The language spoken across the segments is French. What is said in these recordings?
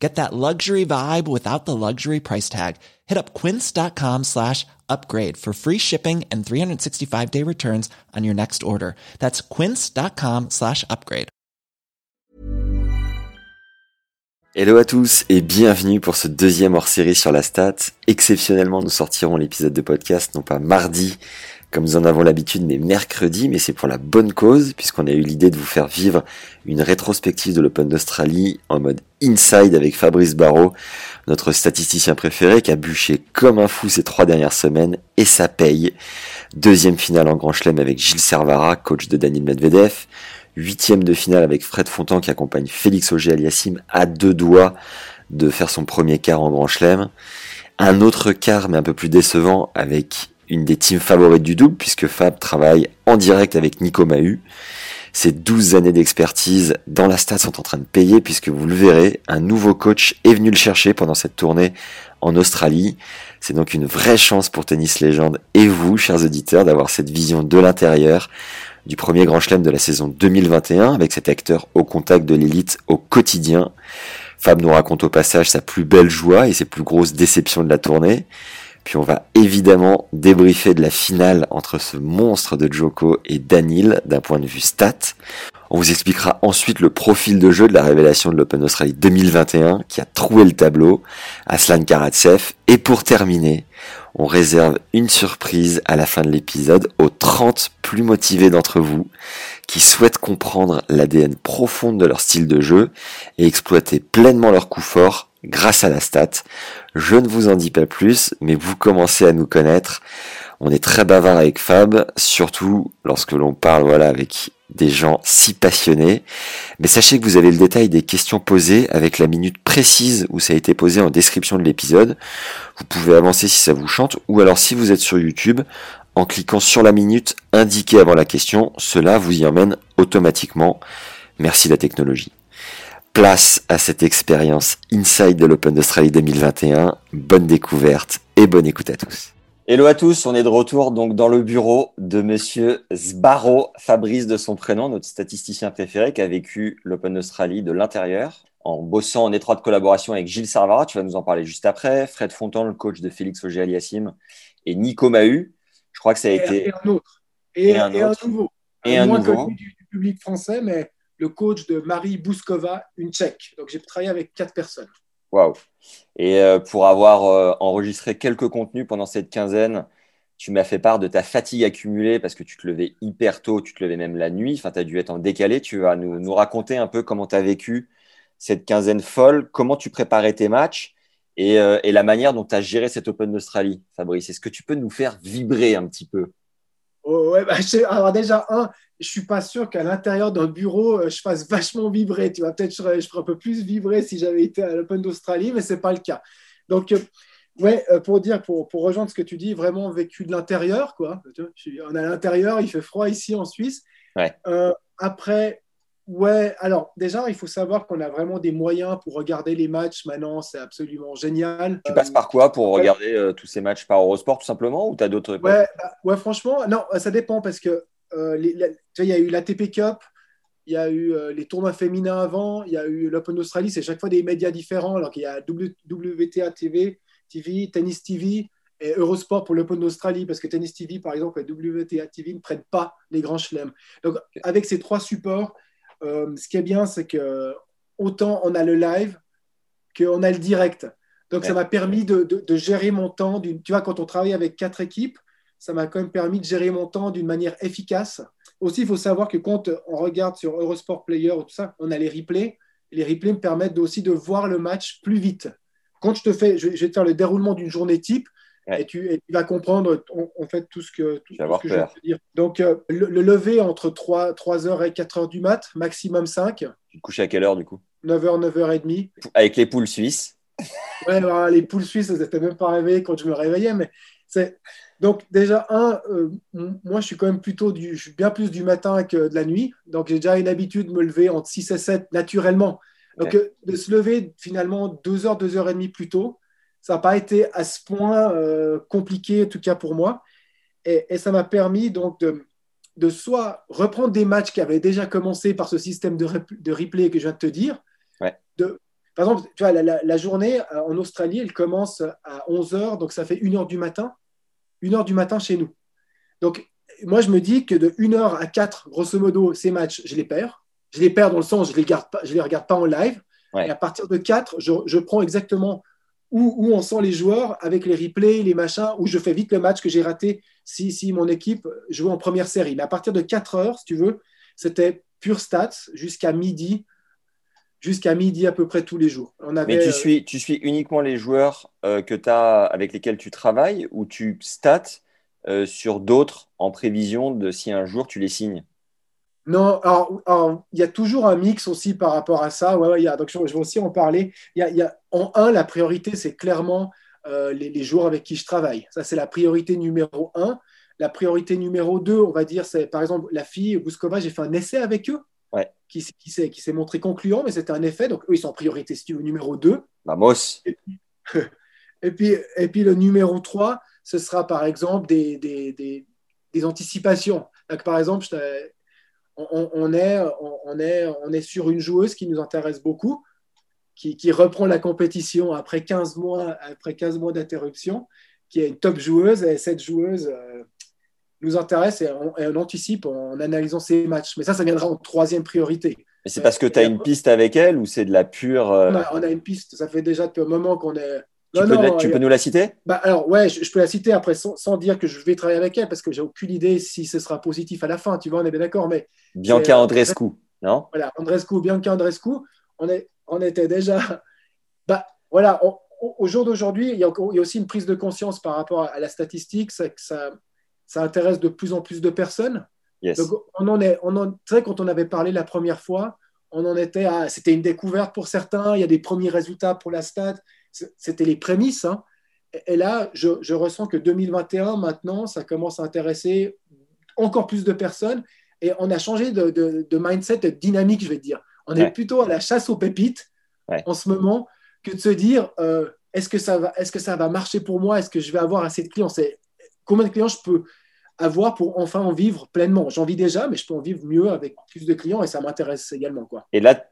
Get that luxury vibe without the luxury price tag. Hit up quince.com slash upgrade for free shipping and 365 day returns on your next order. That's quince.com slash upgrade. Hello à tous et bienvenue pour ce deuxième hors-série sur la stat. Exceptionnellement, nous sortirons l'épisode de podcast non pas mardi, comme nous en avons l'habitude, mais mercredi, mais c'est pour la bonne cause, puisqu'on a eu l'idée de vous faire vivre une rétrospective de l'Open d'Australie en mode inside avec Fabrice Barrault, notre statisticien préféré qui a bûché comme un fou ces trois dernières semaines, et ça paye. Deuxième finale en Grand Chelem avec Gilles Servara, coach de Daniel Medvedev. Huitième de finale avec Fred Fontan qui accompagne Félix Auger-Aliassime à deux doigts de faire son premier quart en Grand Chelem. Un autre quart, mais un peu plus décevant, avec une des teams favorites du double, puisque Fab travaille en direct avec Nico Mahu. Ces 12 années d'expertise dans la stade sont en train de payer, puisque vous le verrez, un nouveau coach est venu le chercher pendant cette tournée en Australie. C'est donc une vraie chance pour Tennis Légende et vous, chers auditeurs, d'avoir cette vision de l'intérieur du premier grand chelem de la saison 2021 avec cet acteur au contact de l'élite au quotidien. Fab nous raconte au passage sa plus belle joie et ses plus grosses déceptions de la tournée. Puis on va évidemment débriefer de la finale entre ce monstre de Joko et Danil d'un point de vue stat. On vous expliquera ensuite le profil de jeu de la révélation de l'Open Australie 2021 qui a troué le tableau, Aslan Karatsev. Et pour terminer, on réserve une surprise à la fin de l'épisode aux 30 plus motivés d'entre vous qui souhaitent comprendre l'ADN profonde de leur style de jeu et exploiter pleinement leur coup fort grâce à la stat. Je ne vous en dis pas plus, mais vous commencez à nous connaître. On est très bavard avec Fab, surtout lorsque l'on parle voilà avec des gens si passionnés. Mais sachez que vous avez le détail des questions posées avec la minute précise où ça a été posé en description de l'épisode. Vous pouvez avancer si ça vous chante, ou alors si vous êtes sur YouTube, en cliquant sur la minute indiquée avant la question, cela vous y emmène automatiquement. Merci la technologie. Place à cette expérience inside de l'Open d'Australie 2021. Bonne découverte et bonne écoute à tous. Hello à tous, on est de retour donc dans le bureau de monsieur Sbarro, Fabrice de son prénom, notre statisticien préféré qui a vécu l'Open d'Australie de l'intérieur en bossant en étroite collaboration avec Gilles Sarvara, tu vas nous en parler juste après, Fred Fontan, le coach de Félix Auger-Aliassime et Nico Mahu. Je crois que ça a été et un autre et, un, nouveau, et un, moins connu du, du public français, mais le coach de Marie Bouskova, une tchèque. Donc j'ai travaillé avec quatre personnes. Waouh. Et euh, pour avoir euh, enregistré quelques contenus pendant cette quinzaine, tu m'as fait part de ta fatigue accumulée parce que tu te levais hyper tôt, tu te levais même la nuit, enfin tu as dû être en décalé. Tu vas nous, nous raconter un peu comment tu as vécu cette quinzaine folle, comment tu préparais tes matchs et, euh, et la manière dont tu as géré cet Open d'Australie, Fabrice. Est-ce que tu peux nous faire vibrer un petit peu? Oh, ouais, bah, alors déjà, un, je suis pas sûr qu'à l'intérieur d'un bureau, euh, je fasse vachement vibrer. Tu vois, peut-être je, je ferais un peu plus vibrer si j'avais été à l'Open d'Australie, mais c'est pas le cas. Donc, euh, ouais, euh, pour dire, pour, pour, rejoindre ce que tu dis, vraiment vécu de l'intérieur, quoi. On est à l'intérieur, il fait froid ici en Suisse. Ouais. après, Ouais, alors déjà, il faut savoir qu'on a vraiment des moyens pour regarder les matchs maintenant, c'est absolument génial. Tu passes par quoi pour regarder euh, tous ces matchs par Eurosport tout simplement ou tu as d'autres ouais, bah, ouais, franchement, non, ça dépend parce que les, la, tu vois, il y a eu l'ATP Cup, il y a eu euh, les tournois féminins avant, il y a eu l'Open d'Australie, c'est chaque fois des médias différents. Alors qu'il y a WTA TV, TV, Tennis TV et Eurosport pour l'Open d'Australie parce que Tennis TV, par exemple, et WTA TV ne prennent pas les grands chelems. Donc, avec ces trois supports, euh, ce qui est bien, c'est que autant on a le live qu'on a le direct. Donc, ouais. ça m'a permis de, de, de, gérer mon temps. Tu vois, quand on travaille avec quatre équipes, ça m'a quand même permis de gérer mon temps d'une manière efficace. Aussi, il faut savoir que quand on regarde sur Eurosport Player ou tout ça, on a les replays. Les replays me permettent aussi de voir le match plus vite. Quand je te fais, je vais te faire le déroulement d'une journée type. Et, tu, et, tu, vas comprendre en, fait tout ce que, tout, tout ce que je vais te dire. Donc, euh, le, le, lever entre 3, 3h et 4h du mat, maximum 5. Tu te couches à quelle heure du coup? 9h, 9h30. Avec les poules suisses? Ouais, les poules suisses, elles n'étaient même pas réveillées quand je me réveillais, mais c'est. Donc, déjà, un, euh, moi, je suis quand même plutôt du, je suis bien plus du matin que de la nuit. Donc, j'ai déjà une habitude de me lever entre 6 et 7 naturellement. Donc, euh, de se lever finalement 2 heures, 2 heures et demie plus tôt, ça n'a pas été à ce point euh, compliqué, en tout cas pour moi. Et, et ça m'a permis donc de, de, soit reprendre des matchs qui avaient déjà commencé par ce système de, de replay que je viens de te dire. Ouais. De, par exemple, tu vois, la, la, la, journée en Australie, elle commence à 11 heures, donc ça fait 1 heure du matin. 1 heure du matin chez nous. Donc, moi, je me dis que de 1 heure à 4, grosso modo, ces matchs, je les perds. Je les perds dans le sens, je ne les, je les regarde pas en live. Ouais. Et à partir de 4, je, je prends exactement où, où, on sent les joueurs avec les replays, les machins, où je fais vite le match que j'ai raté si, si mon équipe jouait en première série. Mais à partir de 4 heures, si tu veux, c'était pure stats jusqu'à midi, jusqu'à midi à peu près tous les jours. On avait, Mais tu, suis, tu suis uniquement les joueurs euh, que as, avec lesquels tu travailles ou tu stats euh, sur d'autres en prévision de si un jour tu les signes? Non, alors, il y a toujours un mix aussi par rapport à ça. Ouais, ouais, il y a, donc je, je, vais aussi en parler. Il y a, y a, en un, la priorité, c'est clairement euh, les, les, joueurs avec qui je travaille. Ça, c'est la priorité numéro un. La priorité numéro deux, on va dire, c'est par exemple la fille Bouskova, j'ai fait un essai avec eux ouais. qui, qui s'est montré concluant, mais c'était un effet. Donc, eux, ils sont en priorité, si tu veux, numéro deux. Vamos. Et puis, et puis, et puis le numéro 3, ce sera par exemple des, des, des, des anticipations. Donc, par exemple, on, est, on, est, on est sur une joueuse qui nous intéresse beaucoup, qui, qui reprend la compétition après 15 mois, après 15 mois d'interruption, qui est une top joueuse, et cette joueuse euh, nous intéresse et on, et on, anticipe en analysant ses matchs. Mais ça, ça viendra en troisième priorité. Mais c'est parce que tu as une piste avec elle ou c'est de la pure. Euh... On, a, on, a, une piste, ça fait déjà depuis un moment qu'on est. Tu, non, peux, non, tu a... peux, nous la citer? Bah, Alors, ouais, je, je, peux la citer après sans, sans, dire que je vais travailler avec elle parce que j'ai aucune idée si ce sera positif à la fin, tu vois, on est bien d'accord. Mais Bianca Andrescu, non? Voilà, Andrescu, Bianca Andrescu, on, est, on était déjà. Bah, voilà, on, au jour d'aujourd'hui, il, il, y a aussi une prise de conscience par rapport à la statistique, c'est que ça, ça intéresse de plus en plus de personnes. Yes. Donc, on en est, on en, sais, quand on avait parlé la première fois, on en était à, c'était une découverte pour certains, il y a des premiers résultats pour la stat, c'était les prémices. Hein. Et là, je, je, ressens que 2021, maintenant, ça commence à intéresser encore plus de personnes et on a changé de, de, de mindset, de dynamique, je vais dire. On ouais. est plutôt à la chasse aux pépites ouais. en ce moment que de se dire euh, est-ce que, ça va, est-ce que ça va marcher pour moi? Est-ce que je vais avoir assez de clients? C'est combien de clients je peux avoir pour enfin en vivre pleinement. J'en vis déjà, mais je peux en vivre mieux avec plus de clients et ça m'intéresse également. Quoi. Et là,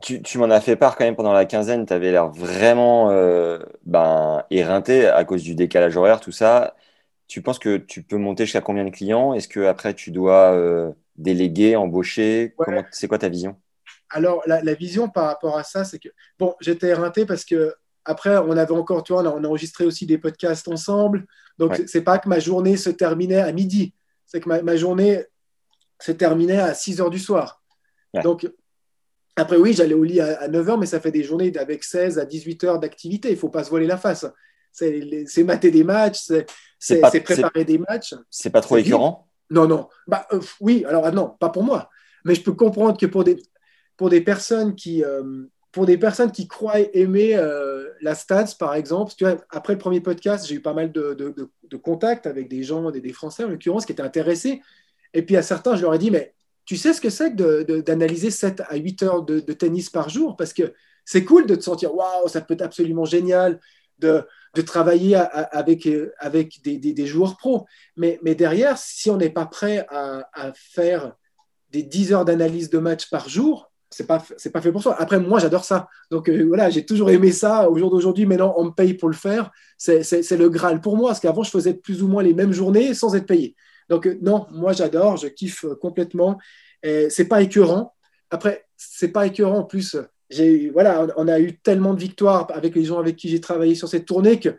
tu, tu m'en as fait part quand même pendant la quinzaine, tu avais l'air vraiment euh, ben, éreinté à cause du décalage horaire, tout ça. Tu penses que tu peux monter jusqu'à combien de clients? Est-ce que après tu dois euh, déléguer, embaucher? Ouais. C'est quoi ta vision? Alors, la, la, vision par rapport à ça, c'est que, bon, j'étais éreinté parce que après, on avait encore, tu vois, on a enregistré aussi des podcasts ensemble. Donc, ouais. c'est pas que ma journée se terminait à midi. C'est que ma, ma, journée se terminait à 6 heures du soir. Ouais. Donc, après, oui, j'allais au lit à, à, 9 heures, mais ça fait des journées avec 16 à 18 heures d'activité. Il faut pas se voiler la face. C'est mater des matchs, c'est préparer des matchs. C'est pas trop écœurant? Non, non. Bah, euh, oui, alors non, pas pour moi. Mais je peux comprendre que pour des, pour des personnes qui. Euh, pour des personnes qui croient aimer euh, la stats, par exemple, après le premier podcast, j'ai eu pas mal de, contacts avec des gens, des, Français en l'occurrence, qui étaient intéressés. Et puis à certains, je leur ai dit, mais tu sais ce que c'est que d'analyser 7 à 8 heures de, tennis par jour? Parce que c'est cool de te sentir, waouh, ça peut être absolument génial de, travailler avec, avec des, joueurs pros. Mais, mais derrière, si on n'est pas prêt à, à faire des 10 heures d'analyse de match par jour, c'est pas c'est pas fait pour soi. Après moi j'adore ça. Donc euh, voilà, j'ai toujours aimé ça. Au jour d'aujourd'hui, maintenant on me paye pour le faire. C'est le graal pour moi parce qu'avant je faisais plus ou moins les mêmes journées sans être payé. Donc euh, non, moi j'adore, je kiffe complètement. C'est pas écœurant. Après c'est pas écœurant en plus. J'ai voilà, on a eu tellement de victoires avec les gens avec qui j'ai travaillé sur cette tournée que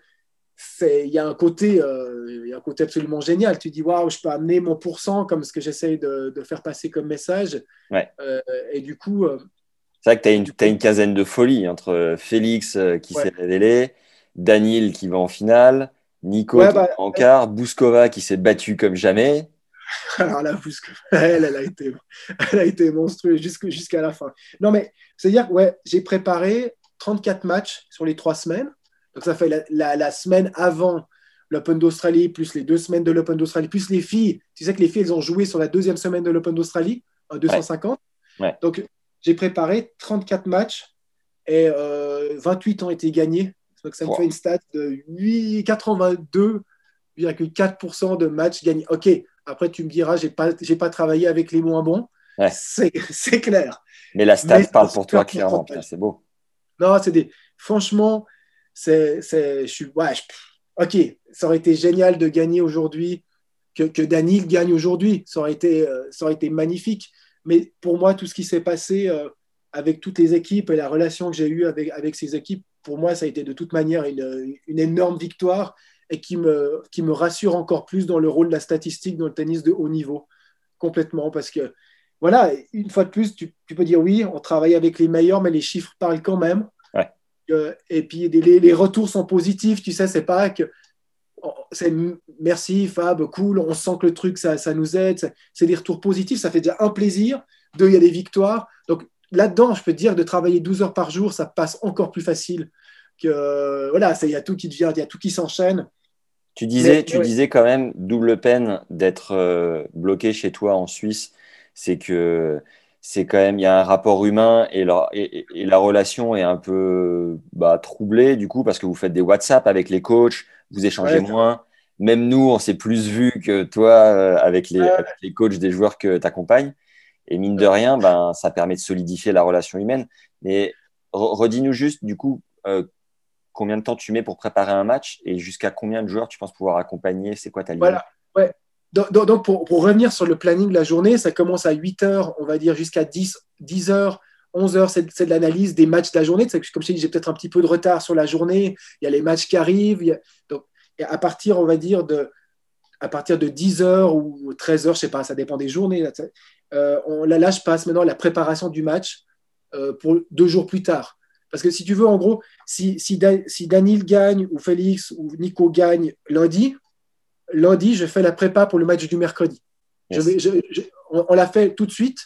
il y a un côté euh, il y a un côté absolument génial. Tu dis waouh je peux amener mon pourcent comme ce que j'essaye de, de, faire passer comme message. Ouais. euh, et du coup euh, c'est vrai que tu as, une, as une quinzaine de folie entre Félix qui ouais. s'est révélé Daniel qui va en finale Nico ouais, bah, en quart Bouskova qui s'est battue comme jamais. Alors là Bouskova elle, elle, a été elle a été monstrueuse jusqu'à jusqu la fin. Non mais c'est à dire ouais j'ai préparé 34 matchs sur les trois semaines donc, ça fait la, la, la semaine avant l'Open d'Australie, plus les deux semaines de l'Open d'Australie, plus les filles. Tu sais que les filles, elles ont joué sur la deuxième semaine de l'Open d'Australie, en 250. Donc, j'ai préparé 34 matchs et 28 ont été gagnés. Donc, ça me fait une stat de 8, 82,4% de matchs gagnés. OK, après, tu me diras, je n'ai pas, pas travaillé avec les moins bons. C'est clair. Mais la stat parle pour toi, clairement. C'est beau. Non, c'est des. Franchement, c'est. Je suis. Ouais, Ok, ça aurait été génial de gagner aujourd'hui, que, que Daniel gagne aujourd'hui. Ça, aurait été, euh, ça aurait été magnifique. Mais pour moi, tout ce qui s'est passé euh, avec toutes les équipes et la relation que j'ai eue avec, avec ces équipes, pour moi, ça a été de toute manière une, une énorme victoire et qui me, qui me rassure encore plus dans le rôle de la statistique dans le tennis de haut niveau, complètement, parce que, voilà, une fois de plus, tu, tu peux dire oui, on travaille avec les meilleurs, mais les chiffres parlent quand même. Euh, et puis les, les, retours sont positifs, tu sais, c'est pas que c'est merci Fab, cool, on sent que le truc ça, ça nous aide, c'est des retours positifs, ça fait déjà un plaisir. Deux, il y a des victoires. Donc là-dedans, je peux te dire, de travailler 12 heures par jour, ça passe encore plus facile que voilà, il y a tout qui devient, il y a tout qui s'enchaîne. Tu disais, tu disais quand même double peine d'être euh, bloqué chez toi en Suisse, c'est que c'est quand même il y a un rapport humain et la, et, la relation est un peu bah, troublée du coup parce que vous faites des WhatsApp avec les coachs, vous échangez moins. Même nous, on s'est plus vu que toi euh, avec, les, avec, les, coachs des joueurs que tu accompagnes. Et mine de rien, ben, ça permet de solidifier la relation humaine. Mais redis-nous juste, du coup, euh, combien de temps tu mets pour préparer un match et jusqu'à combien de joueurs tu penses pouvoir accompagner? C'est quoi ta ligne? Voilà, ouais. Donc, pour, revenir sur le planning de la journée, ça commence à 8 heures, on va dire jusqu'à 10, 10 heures. 11 heures, c'est de l'analyse des matchs de la journée. Comme je t'ai dit, j'ai peut-être un petit peu de retard sur la journée. Il y a les matchs qui arrivent. Donc, à partir, on va dire, de, à partir de 10 heures ou 13 heures, je sais pas, ça dépend des journées. Euh, on, là, là, je passe maintenant à la préparation du match euh, pour deux jours plus tard. Parce que si tu veux, en gros, si, si, si gagne ou Félix ou Nico gagne lundi, lundi, je fais la prépa pour le match du mercredi. on, l'a fait tout de suite.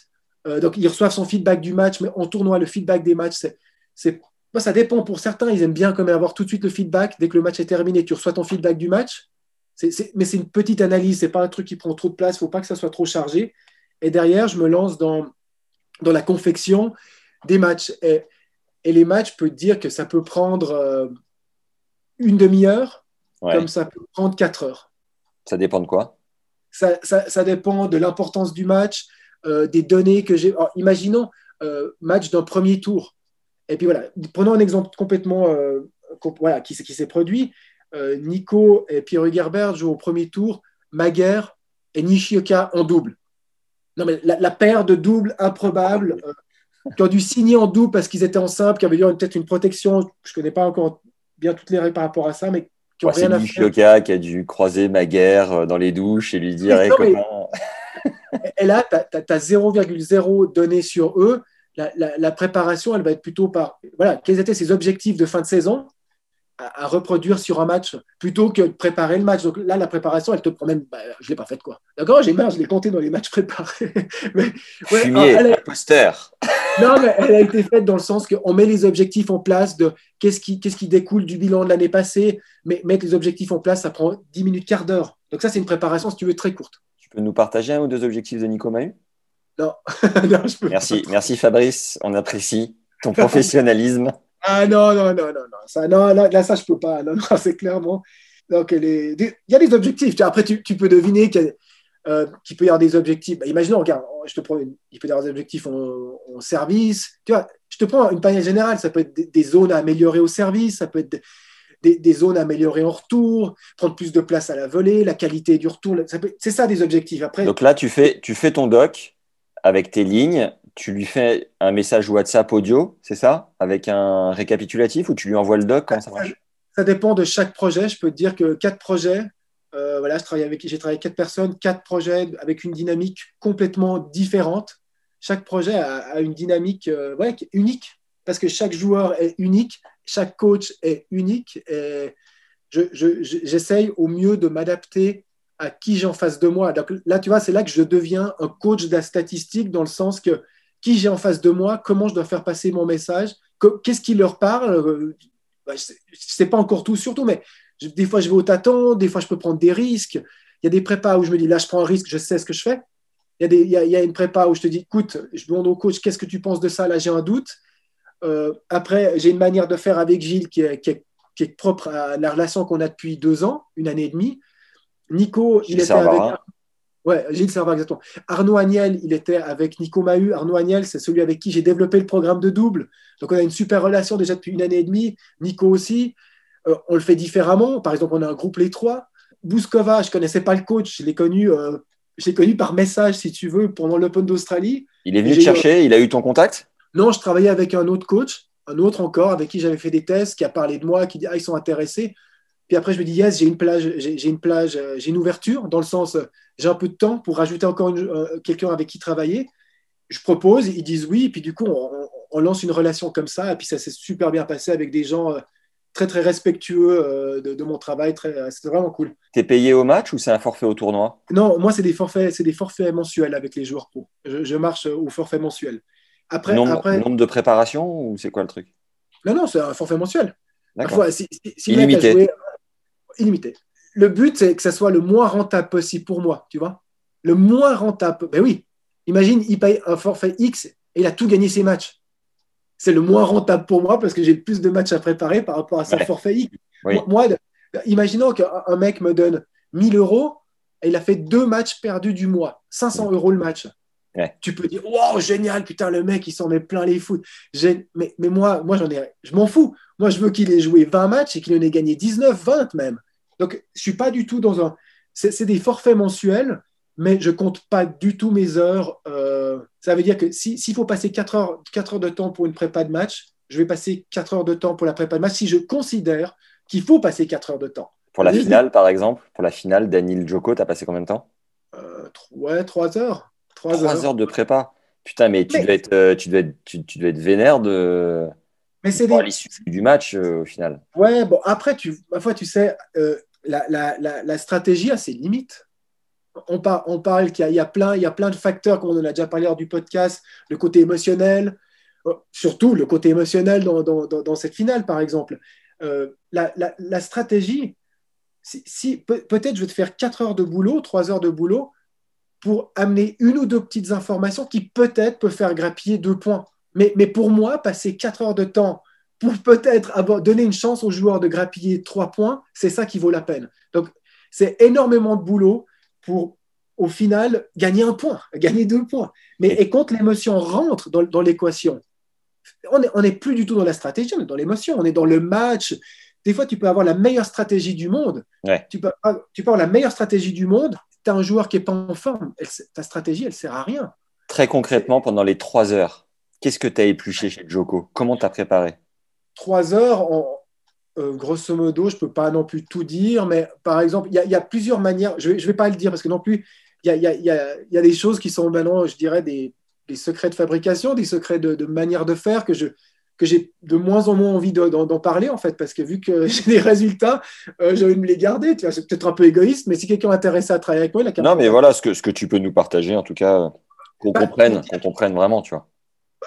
Euh, donc, ils reçoivent son feedback du match, mais en tournoi, le feedback des matchs, c'est, ça dépend. Pour certains, ils aiment bien quand même avoir tout de suite le feedback. Dès que le match est terminé, tu reçois ton feedback du match. mais c'est une petite analyse, c'est pas un truc qui prend trop de place. Il faut pas que ça soit trop chargé. Et derrière, je me lance dans, dans la confection des matchs. Et, et les matchs, je peux te dire que ça peut prendre euh, une demi-heure, comme ça peut prendre quatre heures. Ça dépend de quoi? Ça, dépend de l'importance du match, euh, des données que j'ai. Imaginons euh, match d'un premier tour. Et puis voilà, prenons un exemple complètement voilà, qui, s'est produit. Nico et Pierre Gerber jouent au premier tour, Maguire et Nishioka en double. Non, mais la, la paire de doubles improbable qui ont dû signer en double parce qu'ils étaient en simple, qui avaient peut-être une protection, je ne connais pas encore bien toutes les règles par rapport à ça, mais qui ont rien à qui a dû croiser ma guerre euh, dans les douches et lui dire comment. et là, tu as, 0,0 donné sur eux. La, la, préparation, elle va être plutôt par voilà, quels étaient ses objectifs de fin de saison à, reproduire sur un match plutôt que de préparer le match. Donc là, la préparation, elle te prend même. Bah, je ne l'ai pas faite, quoi. D'accord J'ai marre, je l'ai compté dans les matchs préparés. mais, ouais, Fumier, elle non, mais elle a été faite dans le sens qu'on met les objectifs en place de qu'est-ce qui, qu'est-ce qui découle du bilan de l'année passée. Mais mettre les objectifs en place, ça prend 10 minutes, quart d'heure. Donc ça, c'est une préparation, si tu veux, très courte. Tu peux nous partager un ou deux objectifs de Nico Mahu Non. non je peux merci, merci Fabrice, on apprécie ton professionnalisme. ah non, non, non, non, non. Ça, non là, ça, je peux pas. Non, non, c'est clairement. Donc, il y a des objectifs. Après, tu, peux deviner qu'il euh, qui peut y avoir des objectifs. Bah, imaginons, regarde, je te prends il peut y avoir des objectifs en, service. Tu vois, je te prends une panière générale. Ça peut être des, zones à améliorer au service, ça peut être des, zones à améliorer en retour, prendre plus de place à la volée, la qualité du retour. C'est ça des objectifs. Après, Donc là, tu fais, tu fais ton doc avec tes lignes. Tu lui fais un message WhatsApp audio, c'est ça? Avec un récapitulatif ou tu lui envoies le doc? Ça, ça dépend de chaque projet. Je peux te dire que quatre projets, euh, voilà, j'ai travaillé avec quatre personnes, quatre projets avec une dynamique complètement différente. Chaque projet a, une dynamique euh, unique parce que chaque joueur est unique, chaque coach est unique. Et j'essaye au mieux de m'adapter à qui j'ai en face de moi. Donc là, tu vois, c'est là que je deviens un coach de la statistique dans le sens que qui j'ai en face de moi, comment je dois faire passer mon message, qu'est-ce qui leur parle. Euh, bah, je ne sais pas encore tout, surtout, mais des fois, je vais au tâton, des fois, je peux prendre des risques. Il y a des prépas où je me dis, là, je prends un risque, je sais ce que je fais. Il y a, des, il y a, une prépa où je te dis, écoute, je demande au coach, qu'est-ce que tu penses de ça? Là, j'ai un doute. Euh, après, j'ai une manière de faire avec Gilles qui est, qui est, propre à la relation qu'on a depuis deux ans, une année et demie. Nico, il était avec. Ouais, Gilles Servat, exactement. Arnaud Agnel, il était avec Nico Mahu. Arnaud Agnel, c'est celui avec qui j'ai développé le programme de double. Donc, on a une super relation déjà depuis une année et demie. Nico aussi. Euh, on le fait différemment. Par exemple, on a un groupe les trois. Bouskova, je ne connaissais pas le coach. Je l'ai connu, euh, connu par message, si tu veux, pendant l'Open d'Australie. Il est venu te chercher Il a eu ton contact? Non, je travaillais avec un autre coach, un autre encore, avec qui j'avais fait des tests, qui a parlé de moi, qui dit Ah, ils sont intéressés. Puis après, je me dis Yes, j'ai une plage, j'ai une plage, euh, j'ai une ouverture, dans le sens, j'ai un peu de temps pour rajouter encore quelqu'un avec qui travailler. Je propose, ils disent oui, et puis du coup, on, on lance une relation comme ça, et puis ça s'est super bien passé avec des gens très très respectueux euh, de, mon travail. C'était vraiment cool. Tu es payé au match ou c'est un forfait au tournoi? Non, moi c'est des forfaits, c'est des forfaits mensuels avec les joueurs pro. Je, marche au forfait mensuel. Après, nombre, après... nombre de préparation ou c'est quoi le truc? Non, non, c'est un forfait mensuel. illimité. Illimité. Le but c'est que ça soit le moins rentable possible pour moi, tu vois. Le moins rentable. Ben oui. Imagine, il paye un forfait X et il a tout gagné ses matchs c'est le moins rentable pour moi parce que j'ai plus de matchs à préparer par rapport à son forfait Moi, imaginons qu'un mec me donne 1000 euros et il a fait deux matchs perdus du mois, 500 euros le match. Tu peux dire, wow, génial, putain, le mec, il s'en met plein les foot. Mais, mais moi, moi j'en ai, je m'en fous. Moi, je veux qu'il ait joué 20 matchs et qu'il en ait gagné 19, 20 même. Donc, je suis pas du tout dans un. C'est des forfaits mensuels mais je compte pas du tout mes heures. Euh, ça veut dire que s'il faut passer 4 heures, 4 heures de temps pour une prépa de match, je vais passer 4 heures de temps pour la prépa de match si je considère qu'il faut passer 4 heures de temps. Pour la finale, par exemple, pour la finale, Daniel Joko, tu as passé combien de temps? Euh, Ouais, 3 heures. 3, heures. de prépa. Putain, mais tu, Devais, être, euh, tu, devais, être, tu, devais être vénère de. Mais c'est des... l'issue du match au final. Ouais, bon, après, tu, ma foi, tu sais, la, stratégie a ses limites on, parle qu'il y, a plein, de facteurs, comme on en a déjà parlé lors du podcast, le côté émotionnel, euh, surtout le côté émotionnel dans, cette finale, par exemple. Euh, la, stratégie, peut-être je vais te faire 4 heures de boulot, 3 heures de boulot, pour amener une ou deux petites informations qui peut-être peuvent faire grappiller deux points. Mais, mais pour moi, passer 4 heures de temps pour peut-être donner une chance aux joueurs de grappiller trois points, c'est ça qui vaut la peine. Donc, c'est énormément de boulot pour, au final, gagner un point, gagner deux points. Mais et quand l'émotion rentre dans, l'équation, on n'est on est plus du tout dans la stratégie, on est dans l'émotion, on est dans le match. Des fois, tu peux avoir la meilleure stratégie du monde. Tu, peux, tu peux avoir la meilleure stratégie du monde. Tu as un joueur qui n'est pas en forme. ta stratégie, elle ne sert à rien. Très concrètement, pendant les trois heures, qu'est-ce que tu as épluché chez Joko? Comment tu as préparé? Trois heures, euh, grosso modo, je ne peux pas non plus tout dire, mais par exemple, il y, a plusieurs manières, je ne vais, pas le dire parce que non plus, il y a, des choses qui sont maintenant, je dirais, des, secrets de fabrication, des secrets de, manière de faire que je que j'ai de moins en moins envie d'en parler, en fait, parce que vu que j'ai des résultats, euh, j'ai envie de me les garder. Tu vois, c'est peut-être un peu égoïste, mais si quelqu'un est intéressé à travailler avec moi, il a Non, mais voilà, ce que, ce que tu peux nous partager, en tout cas, qu'on bah, comprenne, qu'on comprenne vraiment, tu vois.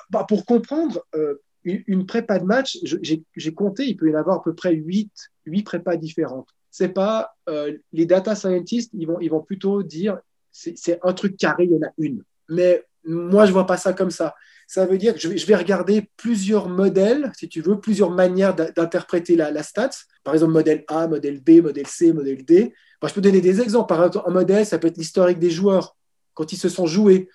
Bah, pour comprendre, euh, une prépa de match, j'ai compté, il peut y en avoir à peu près 8, 8 prépas différentes. C'est pas euh, les data scientists, ils vont, ils vont plutôt dire c'est un truc carré, il y en a une. Mais moi, je vois pas ça comme ça. Ça veut dire que je vais, regarder plusieurs modèles, si tu veux, plusieurs manières d'interpréter la, la stats. Par exemple, modèle A, modèle B, modèle C, modèle D. je peux donner des exemples. Par exemple, un modèle, ça peut être l'historique des joueurs quand ils se sont joués.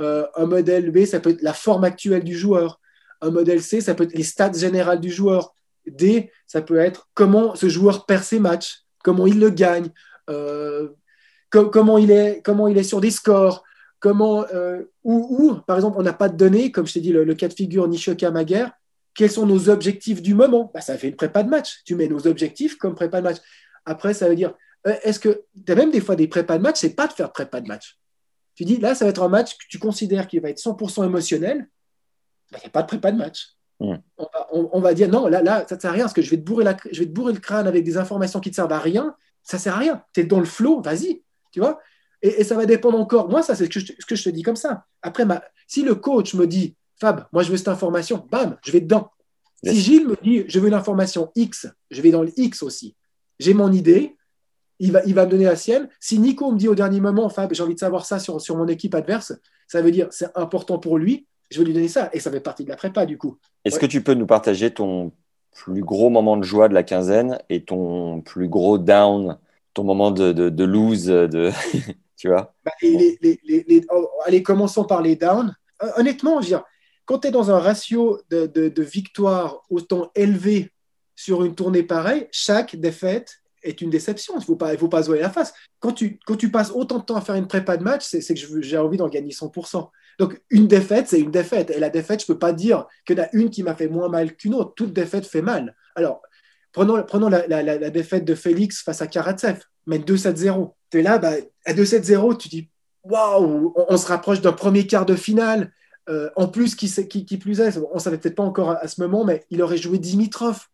Euh, un modèle B, ça peut être la forme actuelle du joueur. Un modèle C, ça peut être les stats générales du joueur. D, ça peut être comment ce joueur perd ses matchs, comment il le gagne, euh, comment, il est, comment il est sur des scores, comment, euh, ou, par exemple, on n'a pas de données, comme je t'ai dit, le, cas de figure Nishoka Maguire, quels sont nos objectifs du moment? Bah, Ça fait une prépa de match. Tu mets nos objectifs comme prépa de match. Après, ça veut dire, euh, est-ce que tu as même des fois des prépas de match, c'est pas de faire prépa de match. Tu dis, là, ça va être un match que tu considères qu'il va être 100% émotionnel, il n'y a pas de prépa de match. On, va, dire non, là, là ça ne sert à rien parce que je vais, te bourrer la, je vais te bourrer le crâne avec des informations qui ne te servent à rien. Ça ne sert à rien. Tu es dans le flow, vas-y. Tu vois et, ça va dépendre encore. Moi, ça, c'est ce, que je te dis comme ça. Après, ma, si le coach me dit, Fab, moi, je veux cette information, bam, je vais dedans. Si Gilles me dit, je veux une information X, je vais dans le X aussi. j'ai mon idée, il va, il va me donner la sienne. Si Nico me dit au dernier moment, Fab, j'ai envie de savoir ça sur, sur mon équipe adverse, ça veut dire c'est important pour lui, je vais lui donner ça. Et ça fait partie de la prépa, du coup. Est-ce que tu peux nous partager ton plus gros moment de joie de la quinzaine et ton plus gros down, ton moment de, de, lose, de... tu vois? Bah, oh, Allez, commençons par les downs. Honnêtement, je veux dire, quand tu es dans un ratio de, de, victoire autant élevé sur une tournée pareille, chaque défaite est une déception. Il ne faut pas, il faut pas se la face. Quand tu, quand tu passes autant de temps à faire une prépa de match, c'est que j'ai envie d'en gagner 100%. Donc, une défaite, c'est une défaite. Et la défaite, je ne peux pas dire qu'il y en a une qui m'a fait moins mal qu'une autre. Toute défaite fait mal. Alors, prenons, prenons la, la, défaite de Félix face à Karatsev, mais 2-7-0. Tu es là, bah, à 2-7-0, tu dis waouh, on, se rapproche d'un premier quart de finale. Euh, en plus, qui, qui, qui, plus est, on ne savait peut-être pas encore à, ce moment, mais il aurait joué Dimitrov.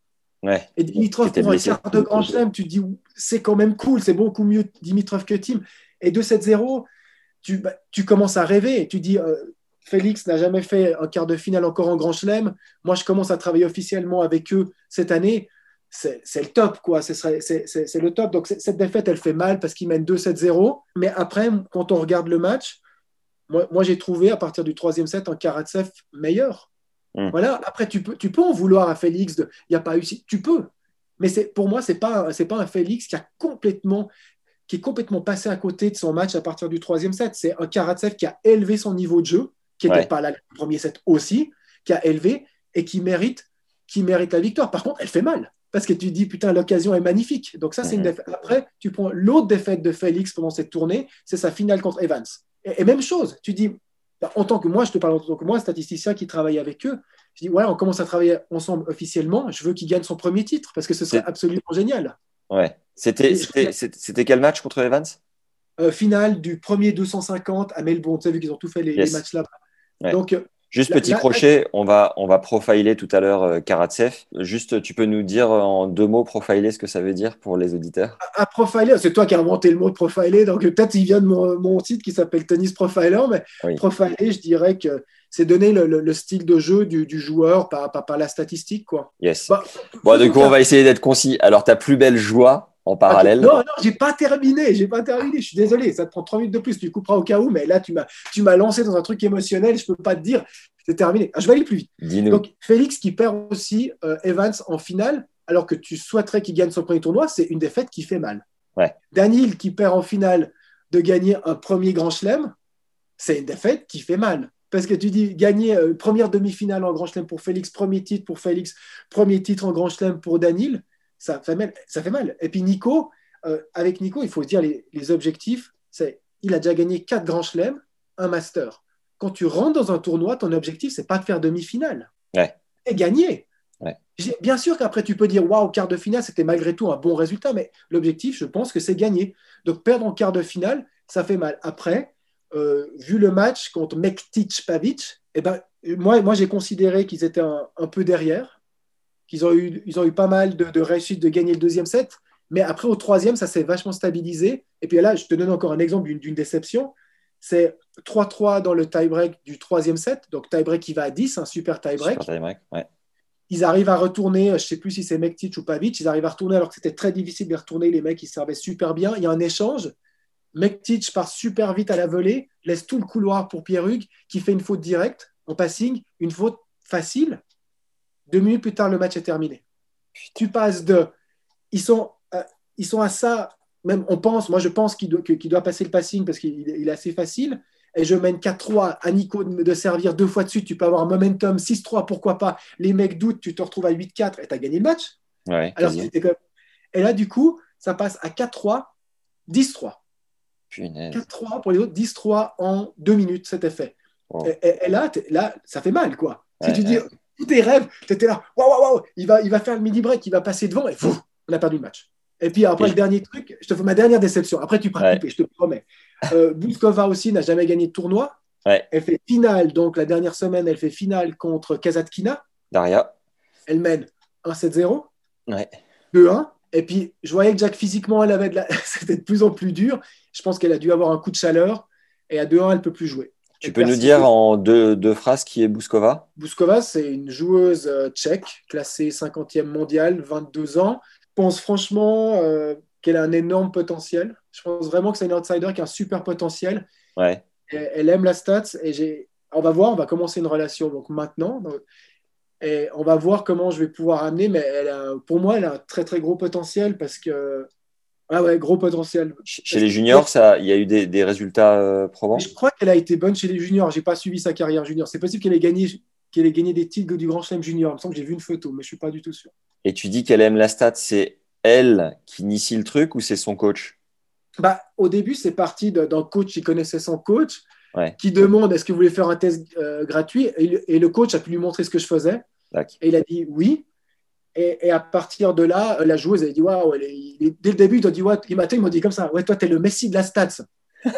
Ouais, et Dimitrov pour un quart de grand chelem, tu te dis c'est quand même cool, c'est beaucoup mieux Dimitrov que Tim. Et 2-7-0, tu, bah, tu commences à rêver. Tu dis, euh, Félix n'a jamais fait un quart de finale encore en Grand Chelem. Moi, je commence à travailler officiellement avec eux cette année. C'est le top, quoi. C'est le top. Donc, cette défaite, elle fait mal parce qu'ils mènent 2-7-0. Mais après, quand on regarde le match, moi, moi j'ai trouvé à partir du troisième set un Karatsev meilleur. Hmm. Voilà. Après, tu peux, tu peux en vouloir à Félix. Il n'y a pas eu. Tu peux. Mais pour moi, ce n'est pas, pas un Félix qui a complètement qui est complètement passé à côté de son match à partir du troisième set. C'est un Karatsev qui a élevé son niveau de jeu, qui n'était pas là le premier set aussi, qui a élevé et qui mérite, qui mérite la victoire. Par contre, elle fait mal. Parce que tu dis, putain, l'occasion est magnifique. Donc, ça, c'est une mhm. défaite. Après, tu prends l'autre défaite de Félix pendant cette tournée, c'est sa finale contre Evans. Et, même chose, tu dis, en tant que moi, je te parle en tant que moi, statisticien qui travaille avec eux, je dis, ouais, on commence à travailler ensemble officiellement, je veux qu'il gagne son premier titre parce que ce serait absolument génial. Ouais. C'était, c'était, quel match contre Evans? Euh, Finale du premier 250 à Melbourne. Tu as vu qu'ils ont tout fait les, matchs là-bas. Donc, euh, Juste petit crochet, on va, on va profiler tout à l'heure euh, Karatsev. Juste, tu peux nous dire en deux mots profiler ce que ça veut dire pour les auditeurs? À, profiler, c'est toi qui as inventé le mot profiler, donc peut-être il vient de mon, mon site qui s'appelle Tennis Profiler, mais profiler, je dirais que c'est donner le, style de jeu du, joueur par, par, la statistique. Quoi. Yes. Bah, bon, du coup, on va essayer d'être concis. Alors, ta plus belle joie en parallèle Non, non, j'ai pas terminé. J'ai pas terminé. Je suis désolé. Ça te prend trois minutes de plus. Tu couperas au cas où. Mais là, tu m'as, tu m'as lancé dans un truc émotionnel. Je peux pas te dire. C'est terminé. Ah, je vais aller plus vite. Donc, Félix qui perd aussi euh, Evans en finale, alors que tu souhaiterais qu'il gagne son premier tournoi, c'est une défaite qui fait mal. Ouais. Daniel qui perd en finale de gagner un premier grand chelem, c'est une défaite qui fait mal. Parce que tu dis gagner euh, première demi-finale en Grand Chelem pour Félix, premier titre pour Félix, premier titre en Grand Chelem pour Daniel, ça fait mal. Ça fait mal. Et puis Nico, euh, avec Nico, il faut se dire les, objectifs. C'est il a déjà gagné quatre Grands Chelem, un Master. Quand tu rentres dans un tournoi, ton objectif, c'est pas de faire demi-finale. Ouais. Et gagner. Bien sûr qu'après, tu peux dire waouh, quart de finale, c'était malgré tout un bon résultat, mais l'objectif, je pense que c'est gagner. Donc, perdre en quart de finale, ça fait mal. Après, euh, vu le match contre Mektic Pavic, eh ben, moi, moi j'ai considéré qu'ils étaient un, peu derrière, qu'ils ont eu, ils ont eu pas mal de, de réussite de gagner le deuxième set, mais après au troisième, ça s'est vachement stabilisé. Et puis là, je te donne encore un exemple d'une déception. C'est 3-3 dans le tie-break du troisième set, donc tie-break qui va à 10, un super tie-break. Ils arrivent à retourner, je ne sais plus si c'est Mektic ou Pavic, ils arrivent à retourner alors que c'était très difficile de retourner. Les mecs, ils servaient super bien. Il y a un échange. Mektic part super vite à la volée, laisse tout le couloir pour Pierre Hugues, qui fait une faute directe en passing, une faute facile. Deux minutes plus tard, le match est terminé. Tu passes de. Ils sont, euh, ils sont à ça, même on pense, moi je pense qu'il doit, doit, passer le passing parce qu'il est assez facile. Et je mène 4-3 à Nico de servir deux fois de suite. Tu peux avoir un momentum 6-3, pourquoi pas. Les mecs doutent, tu te retrouves à 8-4 et tu as gagné le match. Et là, du coup, ça passe à 4-3, 10-3. 4-3 pour les autres, 10-3 en 2 minutes, c'était fait. Et, là, là, ça fait mal, quoi. si tu dis tous tes rêves, tu étais là, waouh, waouh, waouh, il va, il va faire le midi break, il va passer devant, et on a perdu le match. Et puis après, le dernier truc, je te fais ma dernière déception. Après, tu pourras couper, je te promets. Euh, Bouskova aussi n'a jamais gagné de tournoi. Elle fait finale, donc la dernière semaine, elle fait finale contre Kazatkina. Daria. Elle mène 1-7-0. Ouais. 2-1. Et puis, je voyais que Jack, physiquement, elle avait de la... c'était de plus en plus dur. Je pense qu'elle a dû avoir un coup de chaleur. Et à 2-1, elle ne peut plus jouer. Tu peux nous dire en deux, deux, phrases qui est Bouskova? Bouskova, c'est une joueuse euh, tchèque, classée 50e mondiale, 22 ans. pense franchement euh, qu'elle a un énorme potentiel. Je pense vraiment que c'est une outsider qui a un super potentiel. Ouais. elle aime la stats et. On va voir, on va commencer une relation donc maintenant. et on va voir comment je vais pouvoir amener, mais elle a, pour moi, elle a un très très gros potentiel parce que ah ouais, gros potentiel. Chez les juniors, ça, il y a eu des, résultats euh, probants? Je crois qu'elle a été bonne chez les juniors. J'ai pas suivi sa carrière junior. C'est possible qu'elle ait gagné, qu'elle ait gagné des titres du Grand Chelem junior. Il me semble que j'ai vu une photo, mais je suis pas du tout sûr. Et tu dis qu'elle aime la stat, c'est elle qui initie le truc ou c'est son coach? Bah, au début, c'est parti d'un coach qui connaissait son coach, qui demande est-ce que vous voulez faire un test euh, gratuit et, le coach a pu lui montrer ce que je faisais. Et il a dit oui. Et, à partir de là, la joueuse, elle dit Waouh, dès le début, il dit ouais, m'a dit comme ça Ouais, toi, tu es le Messi de la stats.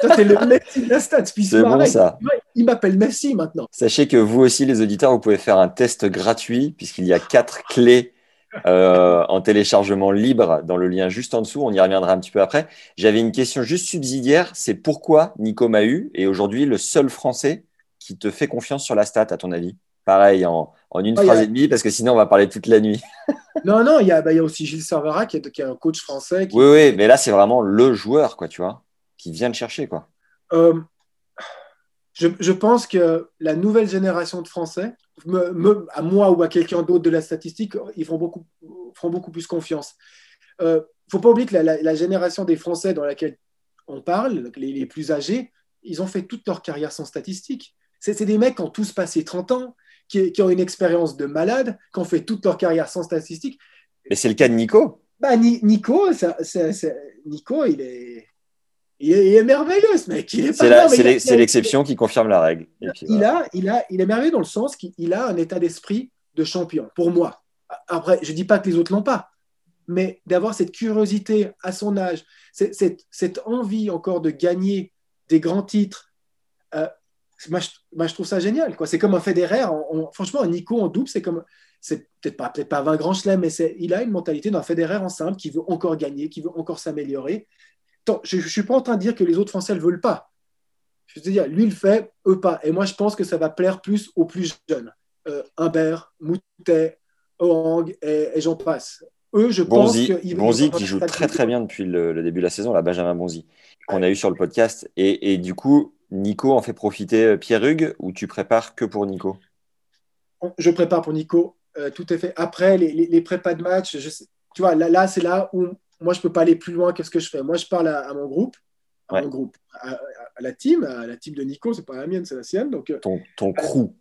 toi, tu es le Messi de la stats. C'est bon, ça. Il m'appelle Messi maintenant. Sachez que vous aussi, les auditeurs, vous pouvez faire un test gratuit, puisqu'il y a quatre clés euh, en téléchargement libre dans le lien juste en dessous. On y reviendra un petit peu après. J'avais une question juste subsidiaire c'est pourquoi Nico Mahu est aujourd'hui le seul Français qui te fait confiance sur la stat, à ton avis? Pareil, en, en une phrase et demie, parce que sinon on va parler toute la nuit. non, non, il y, a, bah, y a aussi Gilles Servara qui est, qui est un coach français. Oui, oui, mais là c'est vraiment le joueur, quoi, tu vois, qui vient le chercher, quoi. Euh, je, je, pense que la nouvelle génération de Français, me, à moi ou à quelqu'un d'autre de la statistique, ils feront beaucoup, feront beaucoup plus confiance. Il euh, ne faut pas oublier que la, la, génération des Français dans laquelle on parle, les, les, plus âgés, ils ont fait toute leur carrière sans statistique. C'est des mecs qui ont tous passé 30 ans, qui, ont une expérience de malade, qui ont fait toute leur carrière sans statistiques. Mais c'est le cas de Nico. Bah, Nico, ça, Nico, il est, il est, merveilleux, ce mec. C'est l'exception qui confirme la règle. il, a, il, a, il est merveilleux dans le sens qu'il a un état d'esprit de champion, pour moi. Après, je ne dis pas que les autres l'ont pas, mais d'avoir cette curiosité à son âge, cette, cette, envie encore de gagner des grands titres, euh, moi, je, trouve ça génial. C'est comme un Federer. franchement, un Nico en double, c'est comme. C'est peut-être pas, peut pas 20 grands chelems, mais il a une mentalité d'un Federer en simple qui veut encore gagner, qui veut encore s'améliorer. Je ne suis pas en train de dire que les autres Français ne le veulent pas. Je veux dire, lui, le fait, eux pas. Et moi, je pense que ça va plaire plus aux plus jeunes. Euh, Humbert, Moutet, Orang et, j'en passe. Eux, je pense qu'ils Bonzi qui joue très très bien depuis le, début de la saison, la Benjamin Bonzi, qu'on a eu sur le podcast. Et, et du coup, Nico en fait profiter euh, Pierre Hugues ou tu prépares que pour Nico? Je prépare pour Nico, euh, tout est fait. Après, les, les, prépas de match, tu vois, là, là c'est là où moi, je ne peux pas aller plus loin que ce que je fais. Moi, je parle à, mon groupe, à mon groupe, à, la team, à la team de Nico, c'est pas la mienne, c'est la sienne. Donc, euh, ton, ton crew.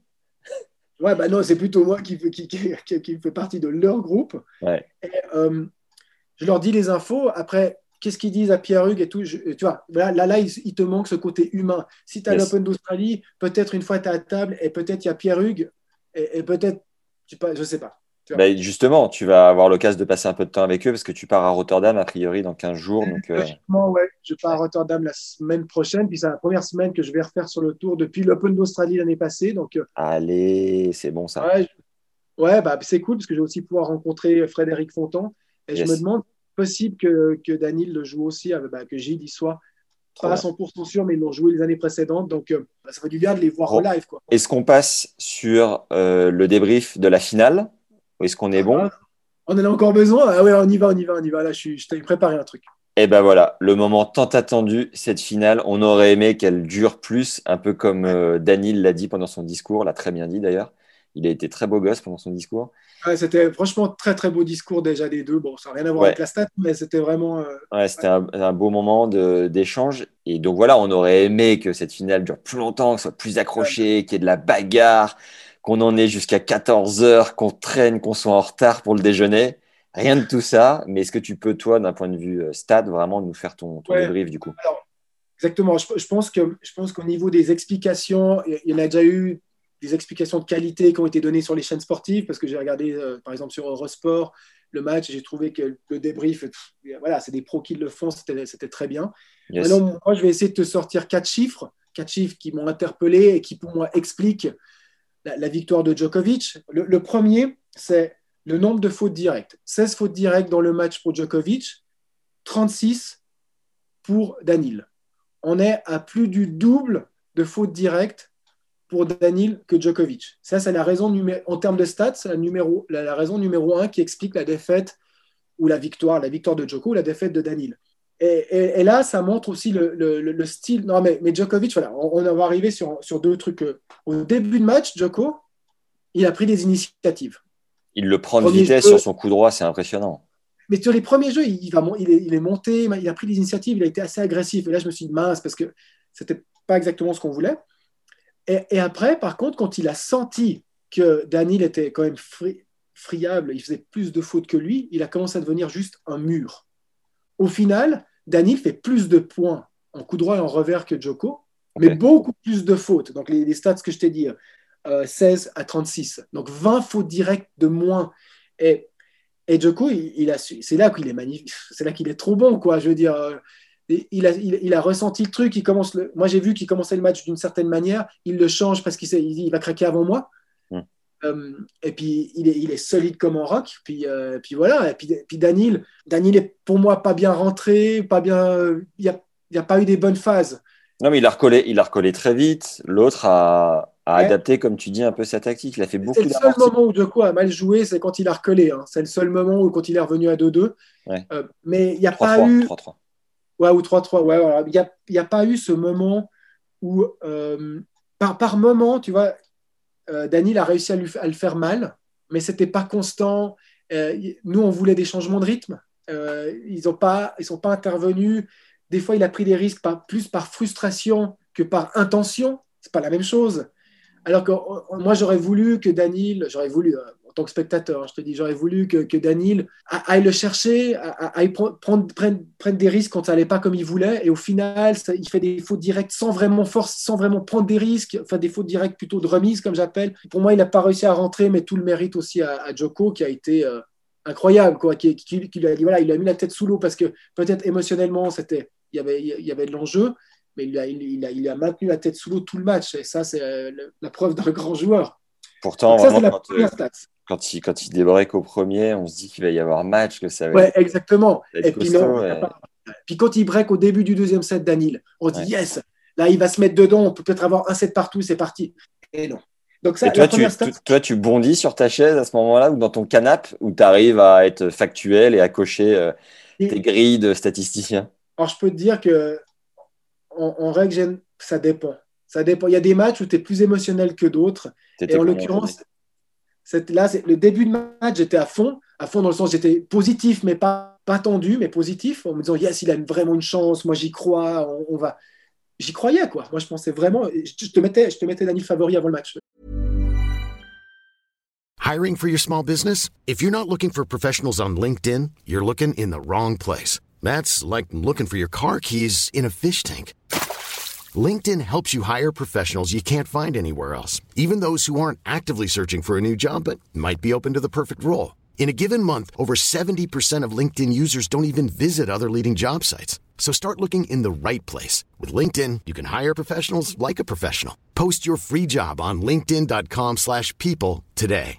Ouais, bah non, c'est plutôt moi qui, qui, qui, qui, fait partie de leur groupe. Ouais. je leur dis les infos. Après, qu'est-ce qu'ils disent à Pierre-Hugues et tout. tu vois, là, là, il, te manque ce côté humain. Si tu as l'Open d'Australie, peut-être une fois tu es à table et peut-être il y a Pierre-Hugues et, peut-être, je ne sais pas. Bah, justement, tu vas avoir l'occasion de passer un peu de temps avec eux parce que tu pars à Rotterdam a priori dans 15 jours. Donc, euh, ouais, je pars à Rotterdam la semaine prochaine. Puis c'est la première semaine que je vais refaire sur le tour depuis l'Open d'Australie l'année passée. Donc, euh, Allez, c'est bon ça. Ouais, bah, c'est cool parce que je vais aussi pouvoir rencontrer Frédéric Fontan. Et je me demande possible que, que Daniel le joue aussi, bah, que Gilles y soit. Pas à 100% sûr, mais ils l'ont joué les années précédentes. Donc, euh, bah, ça fait du bien de les voir en live. Est-ce qu'on passe sur euh, le débrief de la finale? Ou est-ce qu'on est bon? On en a encore besoin? Ah ouais, on y va, on y va, on y va. Là, je, je t'ai préparé un truc. Et eh ben voilà, le moment tant attendu, cette finale. On aurait aimé qu'elle dure plus, un peu comme euh, Daniel l'a dit pendant son discours, l'a très bien dit d'ailleurs. Il a été très beau gosse pendant son discours c'était franchement très très beau discours déjà des deux. Bon, ça n'a rien à voir avec la stat, mais c'était vraiment. Euh, ouais, c'était un, beau moment d'échange. Et donc voilà, on aurait aimé que cette finale dure plus longtemps, que soit plus accroché, qu'il y ait de la bagarre, qu'on en ait jusqu'à 14 heures, qu'on traîne, qu'on soit en retard pour le déjeuner. Rien de tout ça. Mais est-ce que tu peux, toi, d'un point de vue euh, stade, vraiment nous faire ton, ton débrief du coup? Exactement. Je, je, pense que je pense qu'au niveau des explications, il y en a déjà eu des explications de qualité qui ont été données sur les chaînes sportives, parce que j'ai regardé, euh, par exemple, sur Eurosport, le match, j'ai trouvé que le débrief, voilà, c'est des pros qui le font, c'était très bien. Maintenant, moi, je vais essayer de te sortir quatre chiffres, quatre chiffres qui m'ont interpellé et qui, pour moi, expliquent la, victoire de Djokovic. Le, premier, c'est le nombre de fautes directes. 16 fautes directes dans le match pour Djokovic, 36 pour Danil. On est à plus du double de fautes directes pour Daniel que Djokovic. Ça, c'est la raison numéro, en termes de stats, c'est la, numéro, la, raison numéro un qui explique la défaite ou la victoire, la victoire de Djoko ou la défaite de Danil. Et, là, ça montre aussi le, style. Non, mais, mais Djokovic, voilà, on, va arriver sur, sur deux trucs. Au début de match, Djoko, il a pris des initiatives. Il le prend de vitesse sur son coup droit, c'est impressionnant. Mais sur les premiers jeux, il, va, il, est, il, est, monté, il a pris des initiatives, il a été assez agressif. Et là, je me suis dit mince, parce que c'était pas exactement ce qu'on voulait. Et, après, par contre, quand il a senti que Daniel était quand même friable, il faisait plus de fautes que lui, il a commencé à devenir juste un mur. Au final, Daniel fait plus de points en coup droit et en revers que Joko, mais beaucoup plus de fautes. Donc les, stats que je t'ai dit, 16 euh, à 36. Donc 20 fautes directes de moins. Et, et Joko, il, a c'est là qu'il est magnifique, c'est là qu'il est trop bon, quoi. Je veux dire, il a, il, a, ressenti le truc. Il commence le, moi, j'ai vu qu'il commençait le match d'une certaine manière. Il le change parce qu'il il, il va craquer avant moi. Euh, et puis, il est, il est, solide comme un rock. Puis, euh, puis voilà. Et puis, puis Daniel, Daniel est pour moi pas bien rentré. Pas bien, il n'y a, a, pas eu des bonnes phases. Non, mais il a recollé, il a recollé très vite. L'autre a, a adapté, comme tu dis, un peu sa tactique. Il a fait beaucoup C'est le seul moment où Joko a mal joué, c'est quand il a recollé. Hein. C'est le seul moment où quand il est revenu à 2-2. Euh, mais il n'y a pas eu. 3 -3. Ouais, ou 3-3. Ouais, voilà. Il n'y a, a, pas eu ce moment où, euh, par, par moment, tu vois, euh, Daniel a réussi à, le faire mal, mais c'était pas constant. Euh, nous, on voulait des changements de rythme. Euh, ils ne sont pas intervenus. Des fois, il a pris des risques par, plus par frustration que par intention. C'est pas la même chose. Alors que moi, j'aurais voulu que Daniel, j'aurais voulu, en tant que spectateur. Je te dis, j'aurais voulu que, que aille le chercher, aille prendre, des risques quand ça n'allait pas comme il voulait. Et au final, il fait des fautes directes sans vraiment force, sans vraiment prendre des risques, enfin des fautes directes plutôt de remise, comme j'appelle. Pour moi, il n'a pas réussi à rentrer, mais tout le mérite aussi à, Joko, qui a été euh, incroyable, quoi, qui, qui, a, voilà, il a mis la tête sous l'eau parce que peut-être émotionnellement, c'était, il y avait, il y avait de l'enjeu. Mais il a, il, a, il a maintenu la tête sous l'eau tout le match. Et ça, c'est euh, la preuve d'un grand joueur. Pourtant, vraiment, quand, euh, quand, il, quand il débreak au premier, on se dit qu'il va y avoir match, que ça va Ouais, exactement. Et puis, puis, quand il break au début du deuxième set, Daniel, on dit yes, là, il va se mettre dedans, on peut peut-être avoir un set partout, c'est parti. Et non. Donc ça, et toi, tu, toi, tu bondis sur ta chaise à ce moment-là ou dans ton canapé où tu arrives à être factuel et à cocher euh, tes grilles de statisticien? Alors, je peux te dire que en, en règle, ça dépend. Ça dépend. Il y a des matchs où tu es plus émotionnel que d'autres. Et en l'occurrence, là, le début de match, j'étais à fond, à fond dans le sens, j'étais positif, mais pas, pas tendu, mais positif, en me disant, yes, il a vraiment une chance, moi j'y crois, on, va. J'y croyais, quoi. Moi, je pensais vraiment. Je te mettais, je te mettais Daniel favori avant le match. Hiring for your small business? If you're not looking for professionals on LinkedIn, you're looking in the wrong place. That's like looking for your car keys in a fish tank. LinkedIn helps you hire professionals you can't find anywhere else, even those who aren't actively searching for a new job but might be open to the perfect role. In a given month, over 70% of LinkedIn users don't even visit other leading job sites. So start looking in the right place. With LinkedIn, you can hire professionals like a professional. Post your free job on linkedin.com slash people today.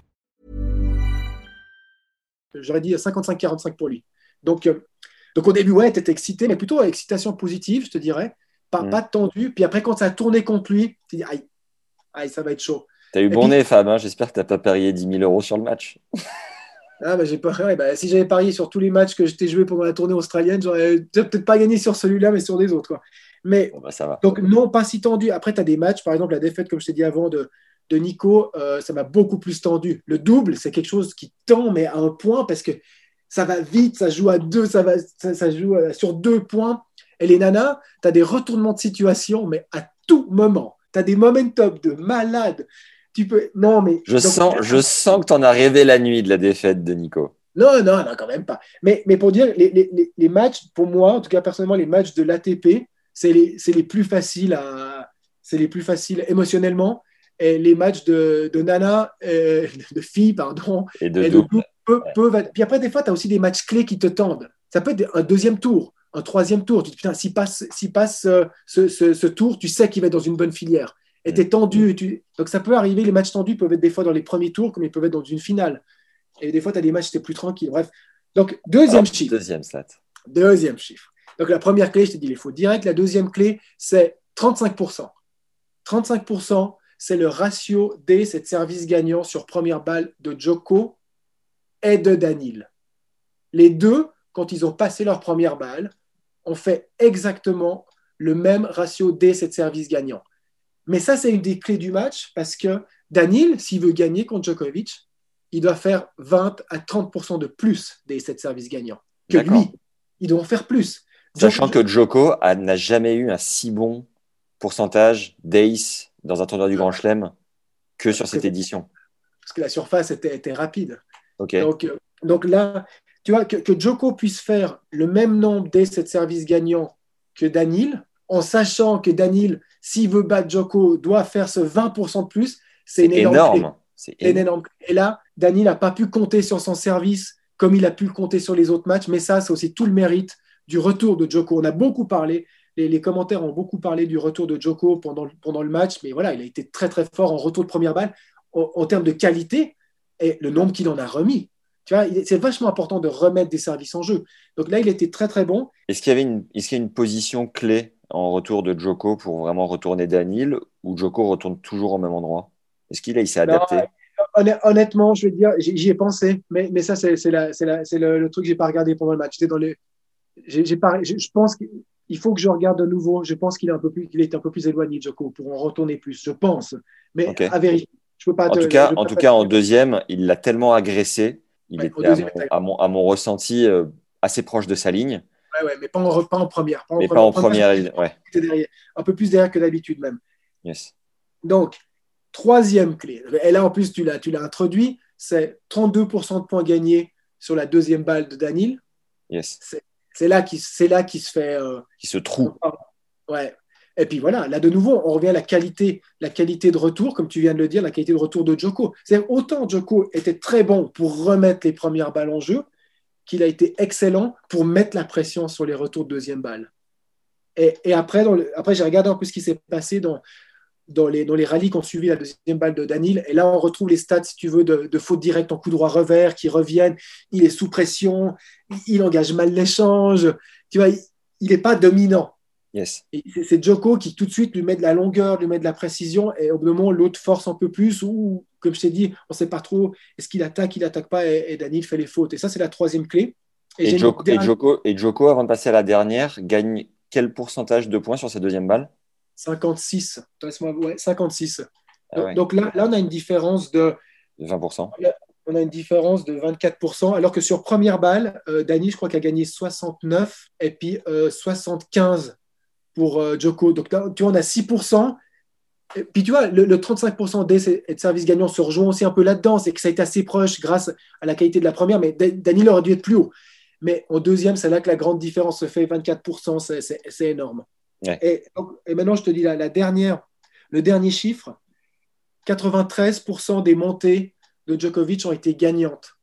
J'aurais dit 55-45 pour lui. Donc, euh, donc au début, ouais, t'étais excité, mais plutôt excitation positive, je te dirais. pas, mm. pas tendu. Puis après, quand ça a tourné contre lui, tu dis, aïe, aïe, ça va être chaud. T'as eu bon nez, Fab. Hein J'espère que t'as pas parié 10 000 euros sur le match. ah, bah, j'ai pas, ouais, bah, si j'avais parié sur tous les matchs que j'étais joué pendant la tournée australienne, j'aurais peut-être pas gagné sur celui-là, mais sur des autres. Quoi. Mais bon, bah, ça va. donc, non, pas si tendu. Après, tu as des matchs, par exemple, la défaite, comme je t'ai dit avant, de, de Nico, euh, ça m'a beaucoup plus tendu. Le double, c'est quelque chose qui tend, mais à un point, parce que ça va vite, ça joue à deux, ça, va, ça, ça joue euh, sur deux points. Et les nanas, tu as des retournements de situation, mais à tout moment. Tu as des momentum de malade. Tu peux. Non, mais. Je, sens, je sens que tu en as rêvé la nuit de la défaite de Nico. Non, non, non, quand même pas. Mais, mais pour dire, les, les, les, matchs, pour moi, en tout cas personnellement, les matchs de l'ATP, c'est les, les, plus faciles à. C'est les plus faciles émotionnellement. Et les matchs de, de Nana, euh, de filles, pardon, et de, double. Puis après, des fois, tu as aussi des matchs clés qui te tendent. Ça peut être un deuxième tour un troisième tour. Tu te dis, putain, s'il passe, passe euh, ce, ce, tour, tu sais qu'il va être dans une bonne filière. Et tu es tendu. Tu... Donc ça peut arriver, les matchs tendus peuvent être des fois dans les premiers tours, comme ils peuvent être dans une finale. Et des fois, tu as des matchs, tu plus tranquille. Bref. Donc, deuxième ah, chiffre. Deuxième stat. Deuxième chiffre. Donc, la première clé, je t'ai dit, il faut direct. La deuxième clé, c'est 35%. 35%, c'est le ratio des cette service gagnant sur première balle de Joko et de Danil. Les deux, quand ils ont passé leur première balle, ont fait exactement le même ratio D, cette service gagnant. Mais ça, c'est une des clés du match parce que Daniel, s'il veut gagner contre Djokovic, il doit faire 20 à 30% de plus des 7 services gagnants que lui. Il doit en faire plus. Sachant que Djoko n'a jamais eu un si bon pourcentage d'ace dans un tournoi du Grand Chelem que sur cette édition. Parce que la surface était, rapide. Donc, donc, là, tu vois, que, que Djoko puisse faire le même nombre d'ace de services gagnants que Daniel, en sachant que Daniel, s'il veut battre Djoko, doit faire ce 20% de plus, c'est une énorme. C'est énorme. Et là, Daniel n'a pas pu compter sur son service comme il a pu le compter sur les autres matchs, mais ça, c'est aussi tout le mérite du retour de Djoko. On a beaucoup parlé, les, commentaires ont beaucoup parlé du retour de Djoko pendant, pendant le match, mais voilà, il a été très très fort en retour de première balle en, termes de qualité et le nombre qu'il en a remis. Tu vois, c'est vachement important de remettre des services en jeu. Donc là, il était très très bon. Est-ce qu'il y avait une, est-ce qu'il y a une position clé en retour de Djoko pour vraiment retourner Daniel ou Djoko retourne toujours au même endroit? Est-ce qu'il il s'est adapté? Honnêtement, je te dire, j'y ai pensé, mais, mais ça, c'est, c'est, c'est le, le, truc que j'ai pas regardé pendant le match. J'étais dans les, j'ai, pas, je, pense qu'il faut que je regarde de nouveau. Je pense qu'il est un peu plus, qu'il est un peu plus éloigné, Djoko, pour en retourner plus. Je pense, mais à vérifier. Je peux pas. En tout cas, en tout cas, en deuxième, il l'a tellement agressé. Il était à, mon, à, mon, ressenti euh, assez proche de sa ligne. Ouais, ouais, mais pas en, pas en première. Pas en mais première, pas en première, ouais. Un peu plus derrière que d'habitude même. Yes. Donc, troisième clé. Et là, en plus, tu l'as, tu l'as introduit. C'est 32% de points gagnés sur la deuxième balle de Danil. Yes. C'est, là qui, c'est là qui se fait. Euh, qui se trouve. Ouais. Et puis voilà, là de nouveau, on revient à la qualité, la qualité de retour, comme tu viens de le dire, la qualité de retour de Joko. C'est autant Joko était très bon pour remettre les premières balles en jeu, qu'il a été excellent pour mettre la pression sur les retours de deuxième balle. Et, après, après j'ai regardé un peu ce qui s'est passé dans, les, dans les rallyes qui ont suivi la deuxième balle de Danil. Et là, on retrouve les stats, si tu veux, de, faute directe en coup droit revers qui reviennent. Il est sous pression, il, engage mal l'échange. Tu vois, il n'est pas dominant. Yes. C'est Joko qui tout de suite lui met de la longueur, lui met de la précision, et au bout d'un moment, l'autre force un peu plus, ou comme je t'ai dit, on ne sait pas trop, est-ce qu'il attaque, il n'attaque pas, et, Daniel fait les fautes. Et ça, c'est la troisième clé. Et, Joko, et, Joko, avant de passer à la dernière, gagne quel pourcentage de points sur sa deuxième balle? 56. Ouais, 56. Ah donc, là, là, on a une différence de 20%. On a une différence de 24%, alors que sur première balle, euh, Dani, je crois qu'il a gagné 69 et puis 75 euh, pour euh, Joko. Donc, tu vois, on a 6%. Et puis, tu vois, le, 35% des et de services gagnants se rejoint aussi un peu là-dedans. C'est que ça a été assez proche grâce à la qualité de la première, mais Daniel aurait dû être plus haut. Mais en deuxième, c'est là que la grande différence se fait. 24%, c'est énorme. Et, maintenant, je te dis la dernière, le dernier chiffre 93% des montées de Djokovic ont été gagnantes.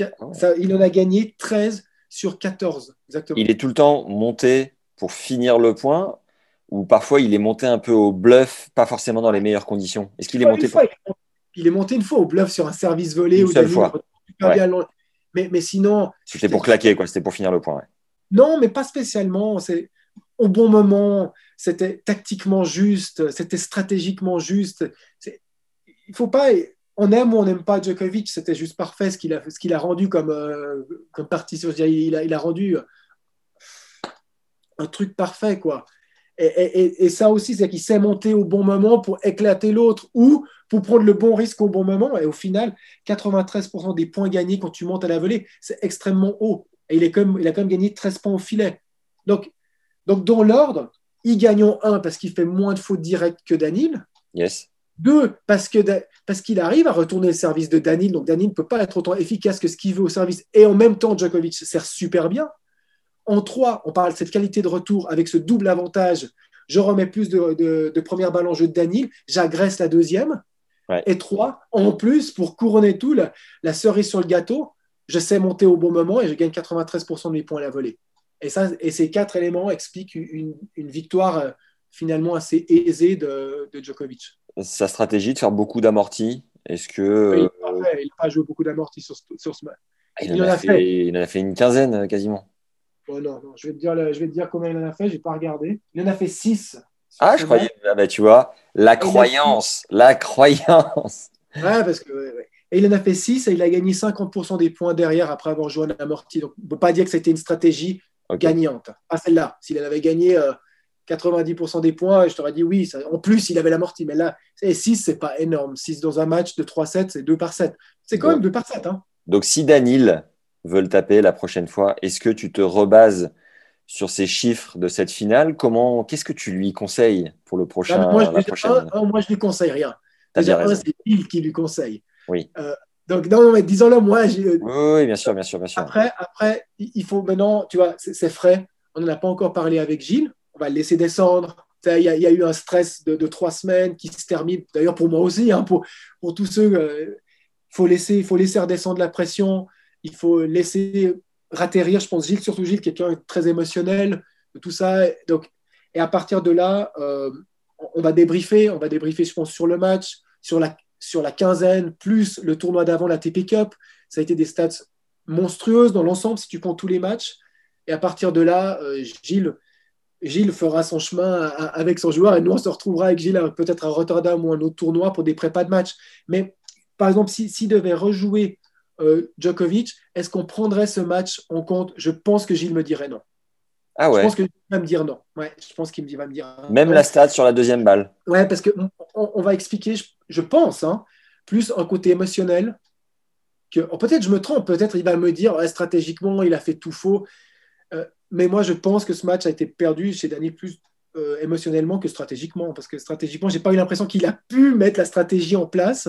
Ah il en a gagné 13 sur 14, exactement. Il est tout le temps monté pour finir le point ou parfois il est monté un peu au bluff, pas forcément dans les meilleures conditions Est-ce qu'il est monté il est monté une fois au bluff sur un service volé une seule fois. Mais, mais sinon. C'était pour claquer, quoi. C'était pour finir le point. Non, mais pas spécialement. C'est au bon moment. C'était tactiquement juste. C'était stratégiquement juste. Il faut pas. On aime ou on n'aime pas Djokovic. C'était juste parfait ce qu'il a, ce qu'il a rendu comme, euh, comme partie. Il a, il a rendu un truc parfait, quoi. Et, ça aussi, c'est qu'il sait monter au bon moment pour éclater l'autre ou pour prendre le bon risque au bon moment. Et au final, 93% des points gagnés quand tu montes à la volée, c'est extrêmement haut. Et il, est comme, il a quand même gagné 13 points au filet. Donc, donc dans l'ordre, il gagne un parce qu'il fait moins de fautes directes que Danil. Yes. Deux, parce qu'il parce qu'il arrive à retourner le service de Danil. Donc Danil ne peut pas être autant efficace que ce qu'il veut au service. Et en même temps, Djokovic sert super bien. En trois, on parle de cette qualité de retour avec ce double avantage. Je remets plus de, de, première balle en jeu de Daniel, j'agresse la deuxième. Et trois, en plus, pour couronner tout, la, cerise sur le gâteau, je sais monter au bon moment et je gagne 93% de mes points à la volée. Et, ça, et ces quatre éléments expliquent une, victoire euh, finalement assez aisée de, Djokovic. Sa stratégie de faire beaucoup d'amortis, est-ce que. il n'a pas, joué beaucoup d'amortis sur, ce match. Il, en a fait, il en a fait une quinzaine quasiment. Oh non, non, je vais, te dire, je vais te dire combien il en a fait, je n'ai pas regardé. Il en a fait 6. Ah, je croyais. Ah bah, tu vois, la croyance, la croyance. Ouais, parce que. Et il en a fait 6 et il a gagné 50% des points derrière après avoir joué en amorti. Donc, on ne peut pas dire que c'était une stratégie gagnante. Pas celle-là. S'il avait gagné 90% euh, des points, je t'aurais dit oui. en plus, il avait l'amorti. Mais là, 6, c'est pas énorme. 6 dans un match de 3-7, c'est 2 par 7. C'est quand même 2 par 7. Hein. Donc, si Danil veut le taper la prochaine fois, est-ce que tu te rebases sur ces chiffres de cette finale? Comment, Qu'est-ce que tu lui conseilles pour le prochain moi, je, moi, je lui conseille rien. c'est il qui lui conseille. Oui. Euh, donc, non, mais disons-le, moi. Oui, bien sûr, bien sûr, bien sûr. Après, après, il faut maintenant, tu vois, c'est frais. On n'en a pas encore parlé avec Gilles. On va le laisser descendre. Il y, a eu un stress de, trois semaines qui se termine. D'ailleurs, pour moi aussi, hein, pour, pour tous ceux, euh, faut laisser, il faut laisser redescendre la pression. Il faut laisser ratterrir, je pense, Gilles, surtout Gilles, quelqu'un très émotionnel, tout ça. Donc, et à partir de là, euh, on va débriefer. On va débriefer, je pense, sur le match, sur la, sur la quinzaine, plus le tournoi d'avant, la TP Cup. Ça a été des stats monstrueuses dans l'ensemble, si tu comptes tous les matchs. Et à partir de là, euh, Gilles, Gilles fera son chemin avec son joueur et nous, on se retrouvera avec Gilles peut-être à Rotterdam ou un autre tournoi pour des prépas de match. Mais par exemple, s'il si, devait rejouer euh, Djokovic, est-ce qu'on prendrait ce match en compte? Je pense que Gilles me dirait non. Ah ouais. Je pense qu'il va me dire non. Ouais, je pense qu'il va me dire. Même la stat sur la deuxième balle. Ouais, parce qu'on on, va expliquer, je, pense, hein, plus un côté émotionnel. Que oh, peut-être je me trompe, peut-être il va me dire stratégiquement il a fait tout faux. Euh, mais moi je pense que ce match a été perdu chez Daniel plus euh, émotionnellement que stratégiquement, parce que stratégiquement j'ai pas eu l'impression qu'il a pu mettre la stratégie en place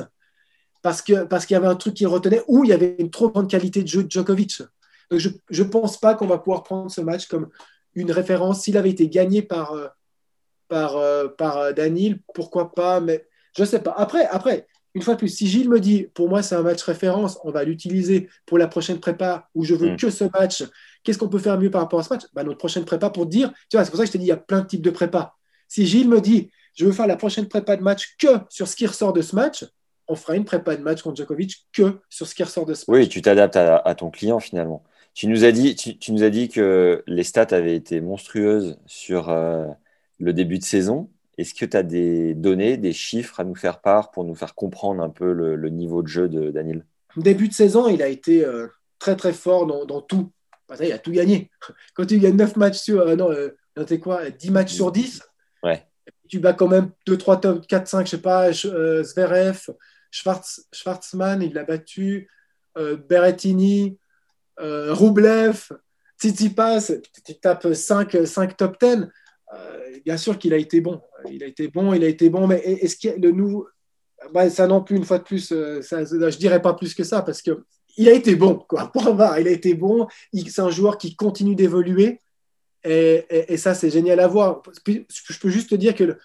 parce qu'il parce qu'il y avait un truc qui retenait ou il y avait une trop grande qualité de jeu de Djokovic. Donc je ne pense pas qu'on va pouvoir prendre ce match comme une référence. S'il avait été gagné par, euh, par, euh, par euh, Daniel, pourquoi pas, mais je ne sais pas. Après, après, une fois de plus, si Gilles me dit, pour moi, c'est un match référence, on va l'utiliser pour la prochaine prépa où je veux mm. que ce match, qu'est-ce qu'on peut faire mieux par rapport à ce match? Bah, Notre prochaine prépa pour dire, tu vois, c'est pour ça que je t'ai dit, il y a plein de types de prépa. Si Gilles me dit, je veux faire la prochaine prépa de match que sur ce qui ressort de ce match, on fera une prépa de match contre Djokovic que sur ce qui ressort de ce match. Oui, tu t'adaptes à, ton client finalement. Tu nous, as dit, tu, nous as dit que les stats avaient été monstrueuses sur euh, le début de saison. Est-ce que tu as des données, des chiffres à nous faire part pour nous faire comprendre un peu le, niveau de jeu de Daniel? Début de saison, il a été euh, très très fort dans, tout. il a tout gagné. Quand tu gagnes 9 matchs sur. Euh, non, quoi 10 matchs sur 10 Ouais. Tu bats quand même 2, 3 top 4, 5, je sais pas, Zverev, Schwarz, Schwarzman, il l'a battu, euh, Berrettini, euh, Roublev, Tsitsipas, tu tapes 5, 5 top 10. Euh, bien sûr qu'il a été bon. Il a été bon, il a été bon, mais est-ce qu'il y a le nouveau. ça non plus, une fois de plus, ça, je dirais pas plus que ça parce que il a été bon, quoi. il a été bon. C'est un joueur qui continue d'évoluer. Et, ça, c'est génial à voir. Je peux juste te dire que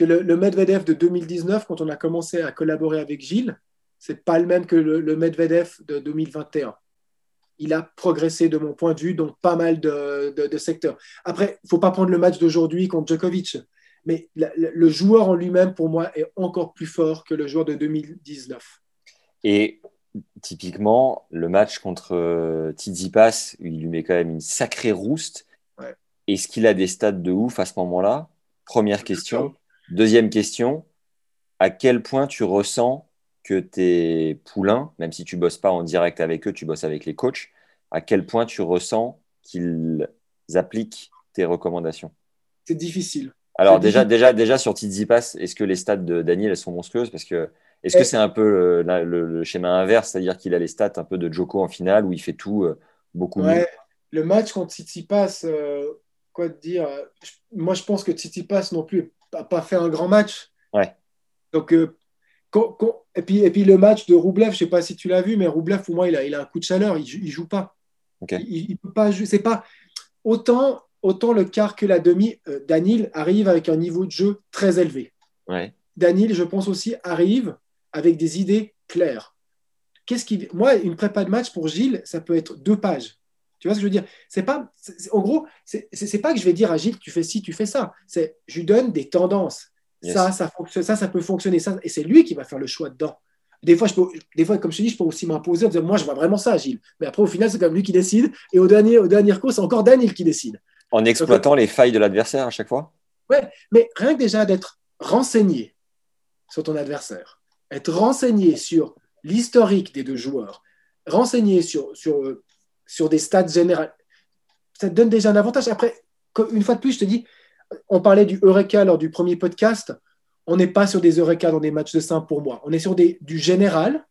que le, Medvedev de 2019, quand on a commencé à collaborer avec Gilles, c'est pas le même que le, Medvedev de 2021. Il a progressé de mon point de vue dans pas mal de, secteurs. Après, il faut pas prendre le match d'aujourd'hui contre Djokovic, mais le joueur en lui-même, pour moi, est encore plus fort que le joueur de 2019. Et typiquement, le match contre euh, Tsitsipas, il lui met quand même une sacrée rouste. Est-ce qu'il a des stats de ouf à ce moment-là? Première question. Deuxième question, à quel point tu ressens que tes poulains, même si tu bosses pas en direct avec eux, tu bosses avec les coachs, à quel point tu ressens qu'ils appliquent tes recommandations? C'est difficile. Alors déjà, déjà, déjà sur Tizipas, est-ce que les stats de Daniel elles sont monstrueuses? Parce que est-ce que c'est un peu le, schéma inverse, c'est-à-dire qu'il a les stats un peu de Joko en finale où il fait tout euh, beaucoup mieux? Le match contre Tsitsipas, euh, quoi te dire Moi, je pense que Tsitsipas non plus n'a pas fait un grand match. Ouais. Donc, euh, et, puis, et puis le match de Roublev, je ne sais pas si tu l'as vu, mais Roublev, pour moi, il a, il a un coup de chaleur, il ne joue pas. Il, peut pas jouer. C'est pas autant, autant le quart que la demi. Euh, Daniel arrive avec un niveau de jeu très élevé. Ouais. Daniel, je pense aussi, arrive avec des idées claires. Qu'est-ce qui, moi, une prépa de match pour Gilles, ça peut être deux pages. Tu vois ce que je veux dire? C'est pas, en gros, c'est pas que je vais dire à Gilles, tu fais ci, tu fais ça. C'est, je lui donne des tendances. Ça, ça, ça, ça peut fonctionner. Ça, et c'est lui qui va faire le choix dedans. Des fois, je peux, des fois, comme je te dis, je peux aussi m'imposer en disant, moi, je vois vraiment ça, Gilles. Mais après, au final, c'est comme lui qui décide. Et au dernier, au dernier coup, c'est encore Daniel qui décide. En exploitant les failles de l'adversaire à chaque fois? Ouais, mais rien que déjà d'être renseigné sur ton adversaire, être renseigné sur l'historique des deux joueurs, renseigné sur, sur, sur des stats générales, ça te donne déjà un avantage. Après, une fois de plus, je te dis, on parlait du Eureka lors du premier podcast. On n'est pas sur des Eureka dans des matchs de simple pour moi. On est sur des, du général.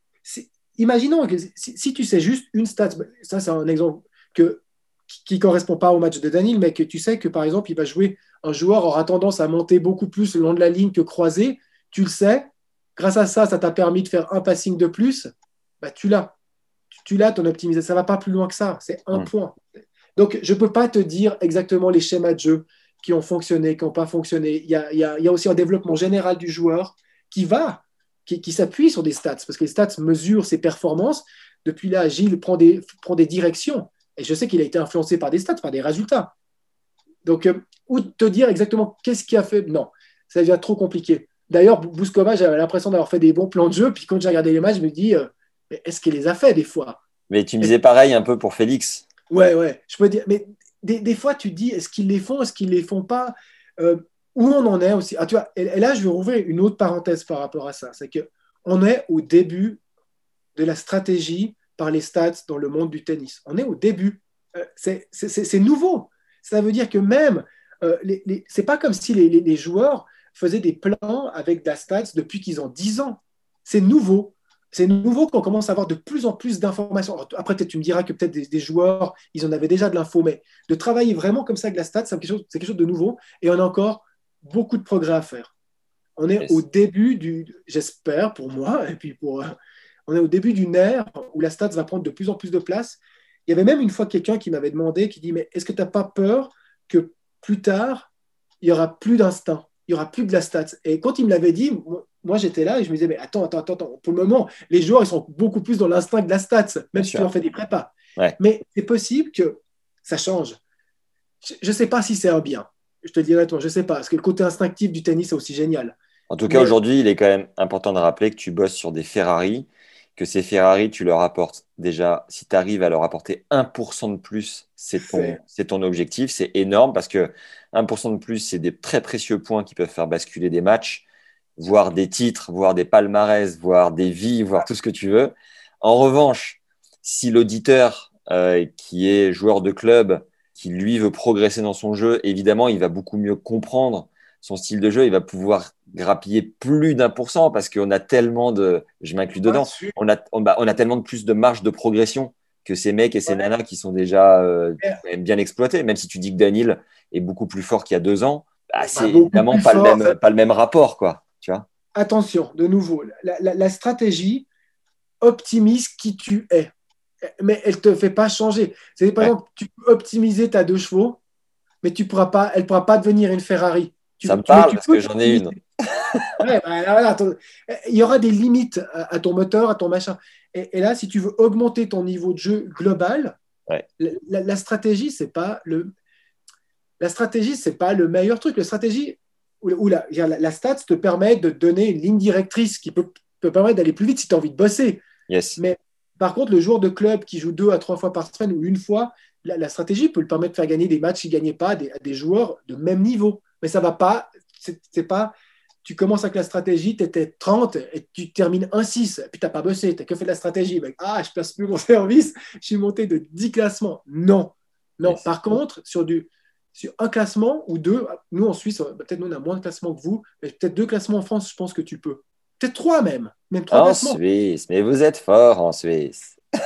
Imaginons que si, tu sais juste une stat, ça c'est un exemple que, qui ne correspond pas au match de Daniel, mais que tu sais que par exemple, il va jouer un joueur aura tendance à monter beaucoup plus le long de la ligne que croiser. Tu le sais. Grâce à ça, ça t'a permis de faire un passing de plus. Bah, tu l'as. Tu, l'as, ton optimisation. Ça ne va pas plus loin que ça. C'est un point. Donc, je ne peux pas te dire exactement les schémas de jeu qui ont fonctionné, qui n'ont pas fonctionné. Il y, a, aussi un développement général du joueur qui va, qui, s'appuie sur des stats, parce que les stats mesurent ses performances. Depuis là, Gilles prend des, prend des directions. Et je sais qu'il a été influencé par des stats, par des résultats. Donc, euh, ou te dire exactement qu'est-ce qui a fait? Non, ça devient trop compliqué. D'ailleurs, Bouskova, j'avais l'impression d'avoir fait des bons plans de jeu. Puis quand j'ai regardé les matchs, je me dis, euh, est-ce qu'il les a fait des fois? Mais tu me disais pareil un peu pour Félix. Ouais, ouais. Je peux dire, mais des, fois, tu te dis, est-ce qu'ils les font, est-ce qu'ils les font pas? Euh, Où on en est aussi? Ah, tu vois, et, là, je vais rouvrir une autre parenthèse par rapport à ça. C'est qu'on est au début de la stratégie par les stats dans le monde du tennis. On est au début. Euh, c'est nouveau. Ça veut dire que même, euh, les, c'est pas comme si les, les, joueurs faisaient des plans avec des stats depuis qu'ils ont 10 ans. C'est nouveau c'est nouveau qu'on commence à avoir de plus en plus d'informations. Après, peut-être tu me diras que peut-être des, joueurs, ils en avaient déjà de l'info, mais de travailler vraiment comme ça avec la stat, c'est quelque, quelque, chose de nouveau et on a encore beaucoup de progrès à faire. On est au début du, j'espère pour moi, et puis pour, on est au début d'une ère où la stat va prendre de plus en plus de place. Il y avait même une fois quelqu'un qui m'avait demandé, qui dit, mais est-ce que tu n'as pas peur que plus tard, il n'y aura plus d'instinct, il n'y aura plus de la stat Et quand il me l'avait dit, moi, j'étais là et je me disais, mais attends, attends, attends, pour le moment, les joueurs, ils sont beaucoup plus dans l'instinct de la stats, même si tu en fais des prépas. Mais c'est possible que ça change. Je ne sais pas si c'est un bien. Je te le dis honnêtement, je ne sais pas. Parce que le côté instinctif du tennis est aussi génial. En tout cas, aujourd'hui, il est quand même important de rappeler que tu bosses sur des Ferrari, que ces Ferrari, tu leur apportes déjà, si tu arrives à leur apporter 1% de plus, c'est ton, ton objectif. C'est énorme parce que 1% de plus, c'est des très précieux points qui peuvent faire basculer des matchs voir des titres, voir des palmarès, voir des vies, voir tout ce que tu veux. En revanche, si l'auditeur euh, qui est joueur de club, qui lui veut progresser dans son jeu, évidemment, il va beaucoup mieux comprendre son style de jeu, il va pouvoir grappiller plus d'un pour cent parce qu'on a tellement de, je m'inclus dedans, on a, on, bah, on, a tellement de plus de marge de progression que ces mecs et ces nanas qui sont déjà euh, bien exploités. Même si tu dis que Daniel est beaucoup plus fort qu'il y a deux ans, bah, c'est évidemment pas le, même, pas le même rapport. quoi. Attention, de nouveau, la, stratégie optimise qui tu es, mais elle ne te fait pas changer. C'est par exemple, tu peux optimiser ta deux chevaux, mais tu pourras pas, elle ne pourra pas devenir une Ferrari. Ça me parle parce que j'en ai une. Bah, il y aura des limites à, ton moteur, à ton machin. Et, là, si tu veux augmenter ton niveau de jeu global, la, stratégie, c'est pas le. La stratégie, c'est pas le meilleur truc. La stratégie, où, la, la, stats te permet de donner une ligne directrice qui peut, peut permettre d'aller plus vite si tu as envie de bosser. Yes. Mais par contre, le joueur de club qui joue deux à trois fois par semaine ou une fois, la, stratégie peut lui permettre de faire gagner des matchs qu'il ne gagnait pas à des, joueurs de même niveau. Mais ça va pas. C'est pas. Tu commences avec la stratégie, tu étais 30 et tu termines 1-6, puis tu n'as pas bossé, tu n'as que fait de la stratégie. ah, je place plus mon service, je suis monté de 10 classements. Non. Non. Par contre, sur du, sur un classement ou deux, nous en Suisse, bah, peut-être nous on a moins de classements que vous, mais peut-être deux classements en France, je pense que tu peux. Peut-être trois même. même trois en Suisse, mais vous êtes fort en Suisse.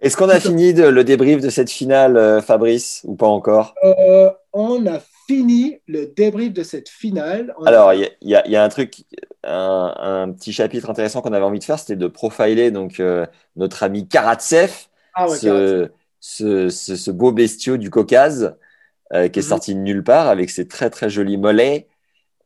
Est-ce qu'on a fini le débrief de cette finale, euh, Fabrice, ou pas encore? Euh, On a fini le débrief de cette finale. Alors, il y, a un truc, un, petit chapitre intéressant qu'on avait envie de faire, c'était de profiler donc, euh, notre ami Karatsev. Ah ouais, ce, beau bestiau du Caucase euh, qui est mhm. sorti de nulle part avec ses très très jolis mollets.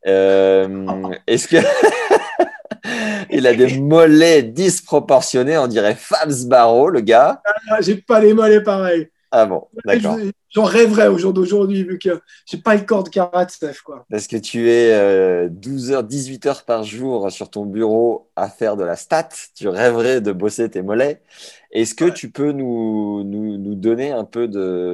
Euh, est-ce que il a des mollets disproportionnés? On dirait Fabs Barreau, le gars. Ah, j'ai pas les mollets pareils. Ah bon, d'accord. J'en rêverais au jour d'aujourd'hui, vu que j'ai pas le corps de Karatsev. Quoi. Parce que tu es 12 h 18 heures par jour sur ton bureau à faire de la stat. Tu rêverais de bosser tes mollets. Est-ce que tu peux nous, nous, donner un peu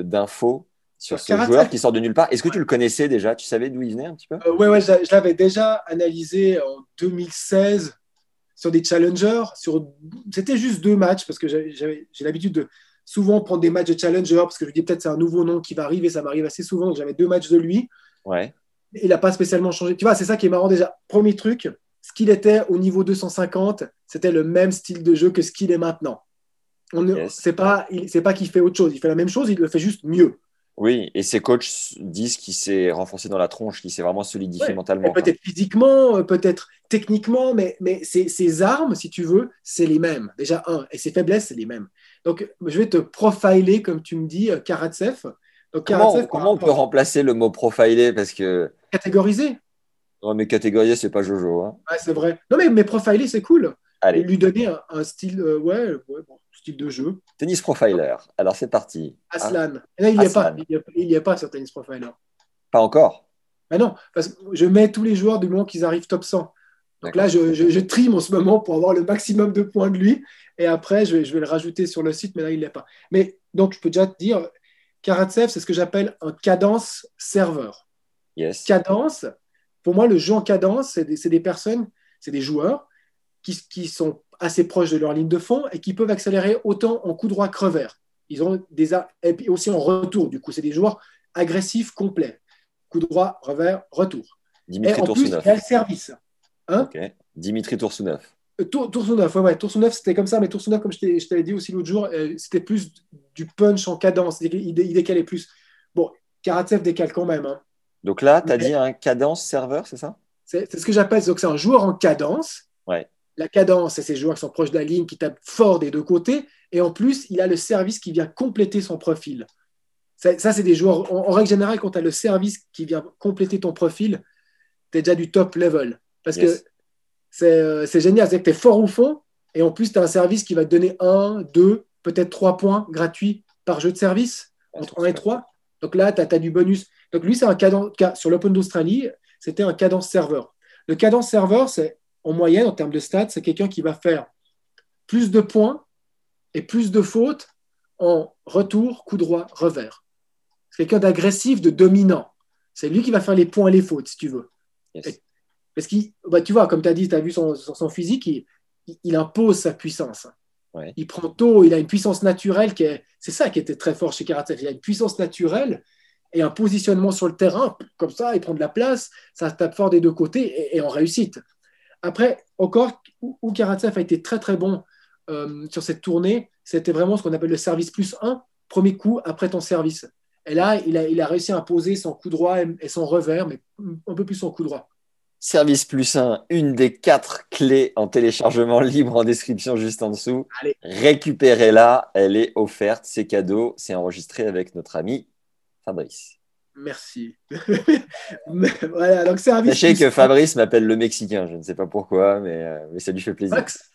d'infos sur ce joueur qui sort de nulle part? Est-ce que tu le connaissais déjà? Tu savais d'où il venait un petit peu? Oui, euh, ouais, je, l'avais déjà analysé en 2016. sur des challengers. Sur... C'était juste deux matchs parce que j'ai l'habitude de souvent prendre des matchs de challenger parce que je dis peut-être c'est un nouveau nom qui va arriver. Ça m'arrive assez souvent. J'avais deux matchs de lui. Ouais. Il n'a pas spécialement changé. Tu vois, c'est ça qui est marrant déjà. Premier truc, ce qu'il était au niveau 250, c'était le même style de jeu que ce qu'il est maintenant. On ne Yes. c'est pas, il- c'est pas qu'il fait autre chose. Il fait la même chose, il le fait juste mieux. Oui, et ses coachs disent qu'il s'est renforcé dans la tronche, qu'il s'est vraiment solidifié Ouais. mentalement. Peut-être physiquement, euh, peut-être techniquement, mais, mais ses, ses armes, si tu veux, c'est les mêmes. Déjà, un. Et ses faiblesses, c'est les mêmes. Donc, je vais te profiler, comme tu me dis, euh, Karatsev. Donc, Comment, Karatsev, comment on peut remplacer le mot profiler? Parce que catégoriser. non, mais catégoriser, c'est pas Jojo. Hein. Ouais, c'est vrai. Non, mais, mais profiler, c'est cool. Et Allez, lui donner un, un style, euh, ouais, ouais, bon, style de jeu. tennis profiler. Alors c'est parti. Hein Aslan. Et là, il n'y pas. Il y a- n'y a pas sur Tennis Profiler. Pas encore. Ben non, parce que je mets tous les joueurs du moment qu'ils arrivent top 100. Donc là, je, je, je trime en ce moment pour avoir le maximum de points de lui. Et après, je vais, je vais le rajouter sur le site, mais là, il ne l'est pas. Mais donc, je peux déjà te dire, Karatsev, c'est ce que j'appelle un cadence serveur. Yes. Cadence, pour moi, le jeu en cadence, c'est des, personnes, c'est des joueurs qui, qui sont assez proches de leur ligne de fond et qui peuvent accélérer autant en coup droit que revers. Ils ont des a- et puis aussi en retour. Du coup, c'est des joueurs agressifs complets. Coup droit, revers, retour. Et Dimitri en plus, il y a le service. Hein. Dimitri Toursounov. Euh, Tour, Toursounov, ouais, ouais, Toursounov, c'était comme ça, mais Toursounov, comme je t'avais dit aussi l'autre jour, euh, c'était plus du punch en cadence. Il, il- il décalait plus. Bon, Karatsev décale quand même. hein. Donc là, tu as Mais- dit un cadence serveur, c'est ça? C'est c'est ce que j'appelle, donc c'est un joueur en cadence. Ouais. La cadence, c'est ces joueurs qui sont proches de la ligne, qui tapent fort des deux côtés. Et en plus, il a le service qui vient compléter son profil. Ça, ça, c'est des joueurs, en, en règle générale, quand tu as le service qui vient compléter ton profil, tu es déjà du top level. Parce Yes. que c'est euh, c'est génial, c'est que tu es fort au fond, et en plus, tu as un service qui va te donner un, deux, peut-être trois points gratuits par jeu de service, entre 1 et 3. Donc là, tu as, du bonus. Donc lui, c'est un cadence, ca- sur l'Open d'Australie, c'était un cadence serveur. Le cadence serveur, c'est en moyenne, en termes de stats, c'est quelqu'un qui va faire plus de points et plus de fautes en retour, coup droit, revers. C'est quelqu'un d'agressif, de dominant. C'est lui qui va faire les points et les fautes, si tu veux. Yes. Parce qu'il, bah, tu vois, comme tu as dit, tu as vu son, physique, il, impose sa puissance. Ouais. Il prend tôt, il a une puissance naturelle qui est. C'est ça qui était très fort chez Karatsev. Il a une puissance naturelle et un positionnement sur le terrain, comme ça, il prend de la place, ça se tape fort des deux côtés et, et en réussite. Après, encore, où où Karatsev a été très très bon euh, sur cette tournée, c'était vraiment ce qu'on appelle le service plus 1, premier coup après ton service. Et là, il a, il a réussi à imposer son coup droit et, et son revers, mais un peu plus son coup droit. Service plus 1, une des quatre clés en téléchargement libre en description juste en dessous. Récupérez-la, elle est offerte, c'est cadeau, c'est enregistré avec notre ami Fabrice. Merci. Voilà, donc service Sachez plus que 1. Fabrice m'appelle le Mexicain, je ne sais pas pourquoi, mais, euh, mais ça lui fait plaisir. Max,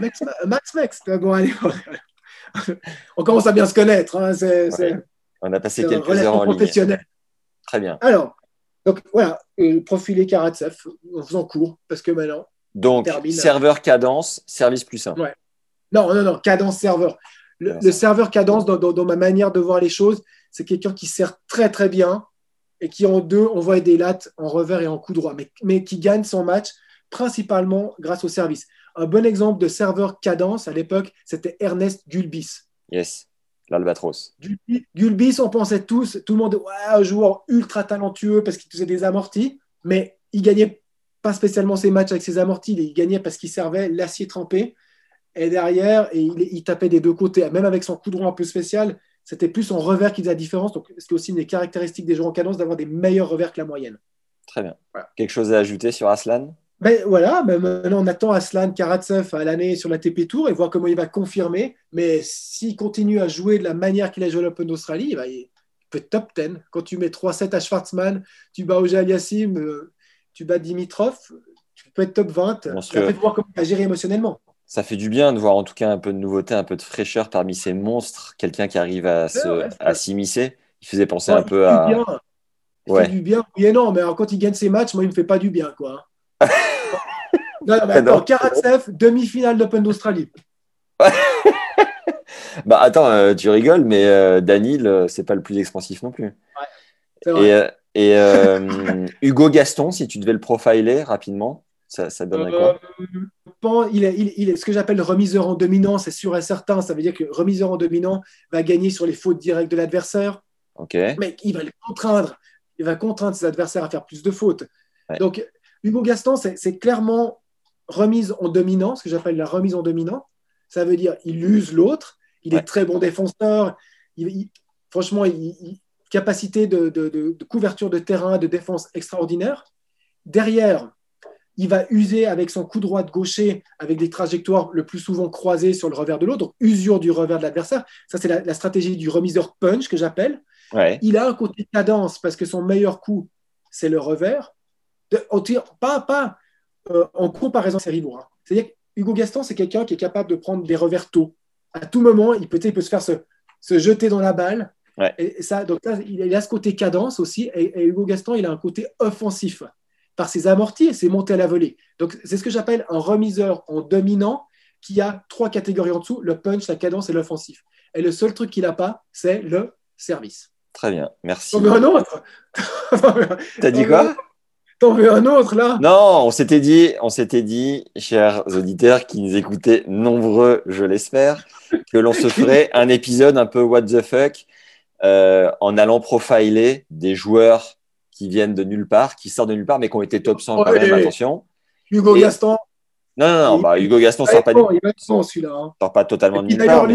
Max, Max, Max. Bon, allez, on commence à bien se connaître. hein, Ouais. On a passé quelques heures en ligne. professionnel. Très bien. Alors, donc voilà, euh, profiler Karatsev en faisant cours, parce que maintenant, Donc, Termine. serveur cadence, service plus 1. Ouais. non, non, non, cadence serveur. Le, Cadence le serveur cadence, dans, dans- dans ma manière de voir les choses, c'est quelqu'un qui sert très très bien et qui en deux envoie des lattes en revers et en coup droit, mais, mais qui gagne son match principalement grâce au service. Un bon exemple de serveur cadence à l'époque, c'était Ernest Gulbis. Yes, l'Albatros. Gulbis, Gulbis, on pensait tous, tout le monde, ouais, un joueur ultra talentueux parce qu'il faisait des amortis, mais il gagnait pas spécialement ses matchs avec ses amortis, il gagnait parce qu'il servait l'acier trempé. Et derrière, et il, il tapait des deux côtés, même avec son coup droit un peu spécial, c'était plus en revers qui faisait la différence. Donc, c'est aussi une des caractéristiques des joueurs en cadence d'avoir des meilleurs revers que la moyenne. Très bien. Voilà. Quelque chose à ajouter sur Aslan? Ben voilà, ben maintenant on attend Aslan Karatsev à l'année sur la TP Tour et voir comment il va confirmer. Mais s'il continue à jouer de la manière qu'il a joué à l'Open d'Australie, il, va- il peut être top 10. Quand tu mets 3-7 à Schwartzmann, tu bats Oja Aliassim, euh, tu bats Dimitrov, tu peux être top 20. Monstrueux. Après, il faut voir comment il va gérer émotionnellement. Ça fait du bien de voir en tout cas un peu de nouveauté, un peu de fraîcheur parmi ces monstres, quelqu'un qui arrive à Ouais, ouais, s'immiscer. Il faisait penser Ouais, un peu fait à. bien. Il Ouais. fait du bien, oui et non, mais alors, quand il gagne ses matchs, moi, il me fait pas du bien. quoi. Non, non, mais attends, Karatsev, demi-finale d'Open d'Australie. Bah attends, euh, tu rigoles, mais euh, Danil, euh, c'est pas le plus expansif non plus. Vrai. Et, euh, et, euh, Hugo Gaston, si tu devais le profiler rapidement, ça, ça donne quoi? Il, est, il, est, ce que j'appelle remiseur en dominant, c'est sûr et certain. Ça veut dire que remiseur en dominant va gagner sur les fautes directes de l'adversaire. Ok. Mais il va le contraindre. Il va contraindre ses adversaires à faire plus de fautes. Donc, Hugo Gaston, c'est clairement remise en dominant, ce que j'appelle la remise en dominant. Ça veut dire il use l'autre. Il est très bon défenseur. Il, franchement, il, capacité de, de, couverture de terrain, de défense extraordinaire. Derrière, il va user avec son coup droit de gaucher, avec des trajectoires le plus souvent croisées sur le revers de l'autre, donc usure du revers de l'adversaire. Ça, c'est la, stratégie du remiseur punch que j'appelle. Il a un côté cadence parce que son meilleur coup, c'est le revers. De, pas pas euh, en comparaison rivaux. Hein. C'est-à-dire Hugo Gaston, c'est quelqu'un qui est capable de prendre des revers tôt. À tout moment, il peut, il peut se faire se, se jeter dans la balle. Et ça, donc là, il a ce côté cadence aussi. Et, et Hugo Gaston, il a un côté offensif par ses amortis et ses montées à la volée. Donc, c'est ce que j'appelle un remiseur en dominant qui a trois catégories en dessous, le punch, la cadence et l'offensif. Et le seul truc qu'il n'a pas, c'est le service. Très bien, merci. Un autre T'as dit quoi? T'en veux un autre là? Non, on s'était dit, on s'était dit, chers auditeurs qui nous écoutaient nombreux, je l'espère, que l'on se ferait un épisode un peu what the fuck euh, en allant profiler des joueurs qui viennent de nulle part, qui sortent de nulle part, mais qui ont été top 100 quand même, attention. Hugo Gaston. Non, non, non, bah, Hugo Gaston sort pas, il va celui-là. Hein. sort pas totalement de nulle part.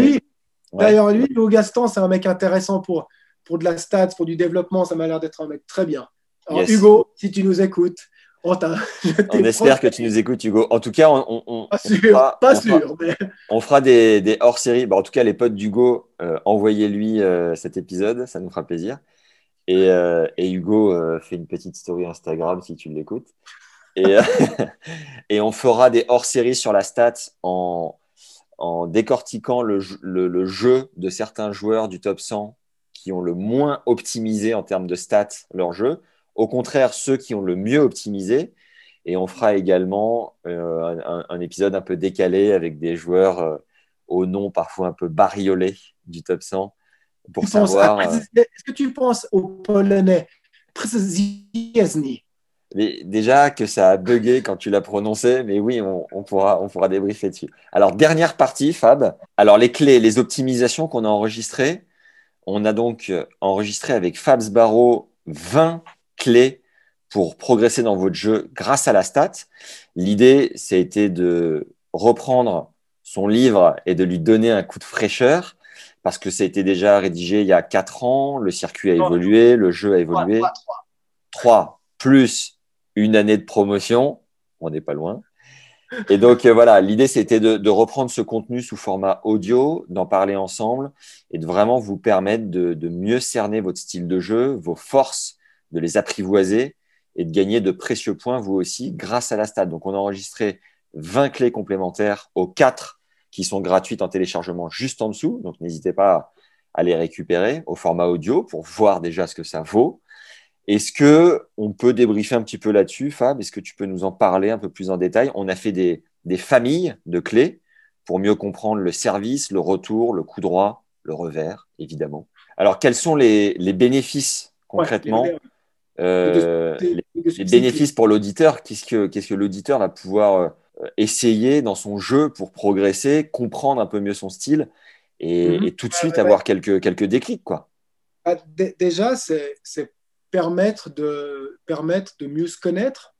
D'ailleurs, lui, Hugo Gaston, c'est un mec intéressant pour, pour de la stats, pour du développement. Ça m'a l'air d'être un mec très bien. Alors, Hugo, si tu nous écoutes, on, on espère que tu nous écoutes, Hugo. En tout cas, on, on pas sûr, fera, pas sûr, mais... fera des, des hors-séries. Bon, en tout cas, les potes d'Hugo, euh, envoyez-lui euh, cet épisode, ça nous fera plaisir. Et, euh, et Hugo fait une petite story Instagram si tu l'écoutes. Et, et on fera des hors-séries sur la stat en, en décortiquant le, le, le, jeu de certains joueurs du top 100 qui ont le moins optimisé en termes de stats leur jeu. Au contraire, ceux qui ont le mieux optimisé. Et on fera également euh, un, un, épisode un peu décalé avec des joueurs euh, au nom parfois un peu bariolé du top 100 pour savoir. Euh, est-ce que tu penses au polonais Déjà que ça a bugué quand tu l'as prononcé, mais oui, on, on, pourra, on pourra débriefer dessus. Alors, dernière partie, Fab. Alors, les clés, les optimisations qu'on a enregistrées. On a donc enregistré avec Fabs Barreau 20 clés pour progresser dans votre jeu grâce à la stat. L'idée, c'était de reprendre son livre et de lui donner un coup de fraîcheur parce que ça a été déjà rédigé il y a quatre ans, le circuit a évolué, le jeu a évolué. Trois, plus une année de promotion, on n'est pas loin. Et donc euh, voilà, l'idée c'était de, de, reprendre ce contenu sous format audio, d'en parler ensemble et de vraiment vous permettre de, de, mieux cerner votre style de jeu, vos forces, de les apprivoiser et de gagner de précieux points vous aussi grâce à la stade. Donc on a enregistré 20 clés complémentaires aux quatre qui sont gratuites en téléchargement juste en dessous. Donc, n'hésitez pas à les récupérer au format audio pour voir déjà ce que ça vaut. Est-ce que on peut débriefer un petit peu là-dessus, Fab? Est-ce que tu peux nous en parler un peu plus en détail? On a fait des, des, familles de clés pour mieux comprendre le service, le retour, le coup droit, le revers, évidemment. Alors, quels sont les, les bénéfices concrètement ouais, euh, les, les, bénéfices pour l'auditeur Qu'est-ce que, qu'est-ce que l'auditeur va pouvoir euh, essayer dans son jeu pour progresser, comprendre un peu mieux son style et, et tout de suite ouais, avoir ouais. quelques, quelques déclics. Quoi. Ah, déjà, c'est permettre de, permettre de mieux se connaître,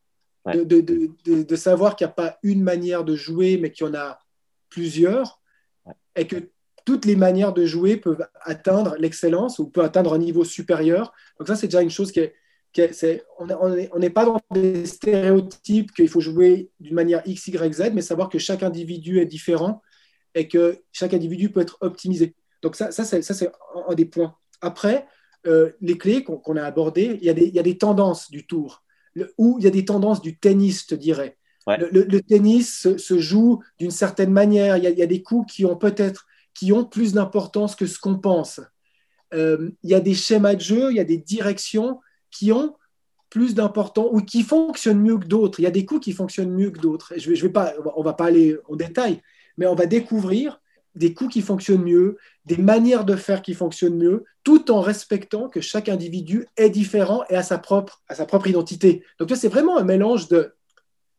ouais. de, de, de, de, savoir qu'il n'y a pas une manière de jouer, mais qu'il y en a plusieurs, et que toutes les manières de jouer peuvent atteindre l'excellence ou peuvent atteindre un niveau supérieur. Donc ça, c'est déjà une chose qui est, on n'est pas dans des stéréotypes qu'il faut jouer d'une manière X, Y, Z, mais savoir que chaque individu est différent et que chaque individu peut être optimisé. Donc ça, ça c'est un, des points. Après, euh, les clés qu'on qu a abordées, il y a, des, il y a, des, tendances du tour, le, ou il y a des tendances du tennis, je dirais. Ouais. Le, le, le, tennis se, se joue d'une certaine manière. Il y, a, il y, a, des coups qui ont peut-être qui ont plus d'importance que ce qu'on pense. Euh, il y a des schémas de jeu, il y a des directions qui ont plus d'importance ou qui fonctionnent mieux que d'autres. Il y a des coups qui fonctionnent mieux que d'autres. Je vais, pas, on va pas aller en détail, mais on va découvrir des coups qui fonctionnent mieux, des manières de faire qui fonctionnent mieux, tout en respectant que chaque individu est différent et a sa propre, a sa propre identité. Donc là, c'est vraiment un mélange de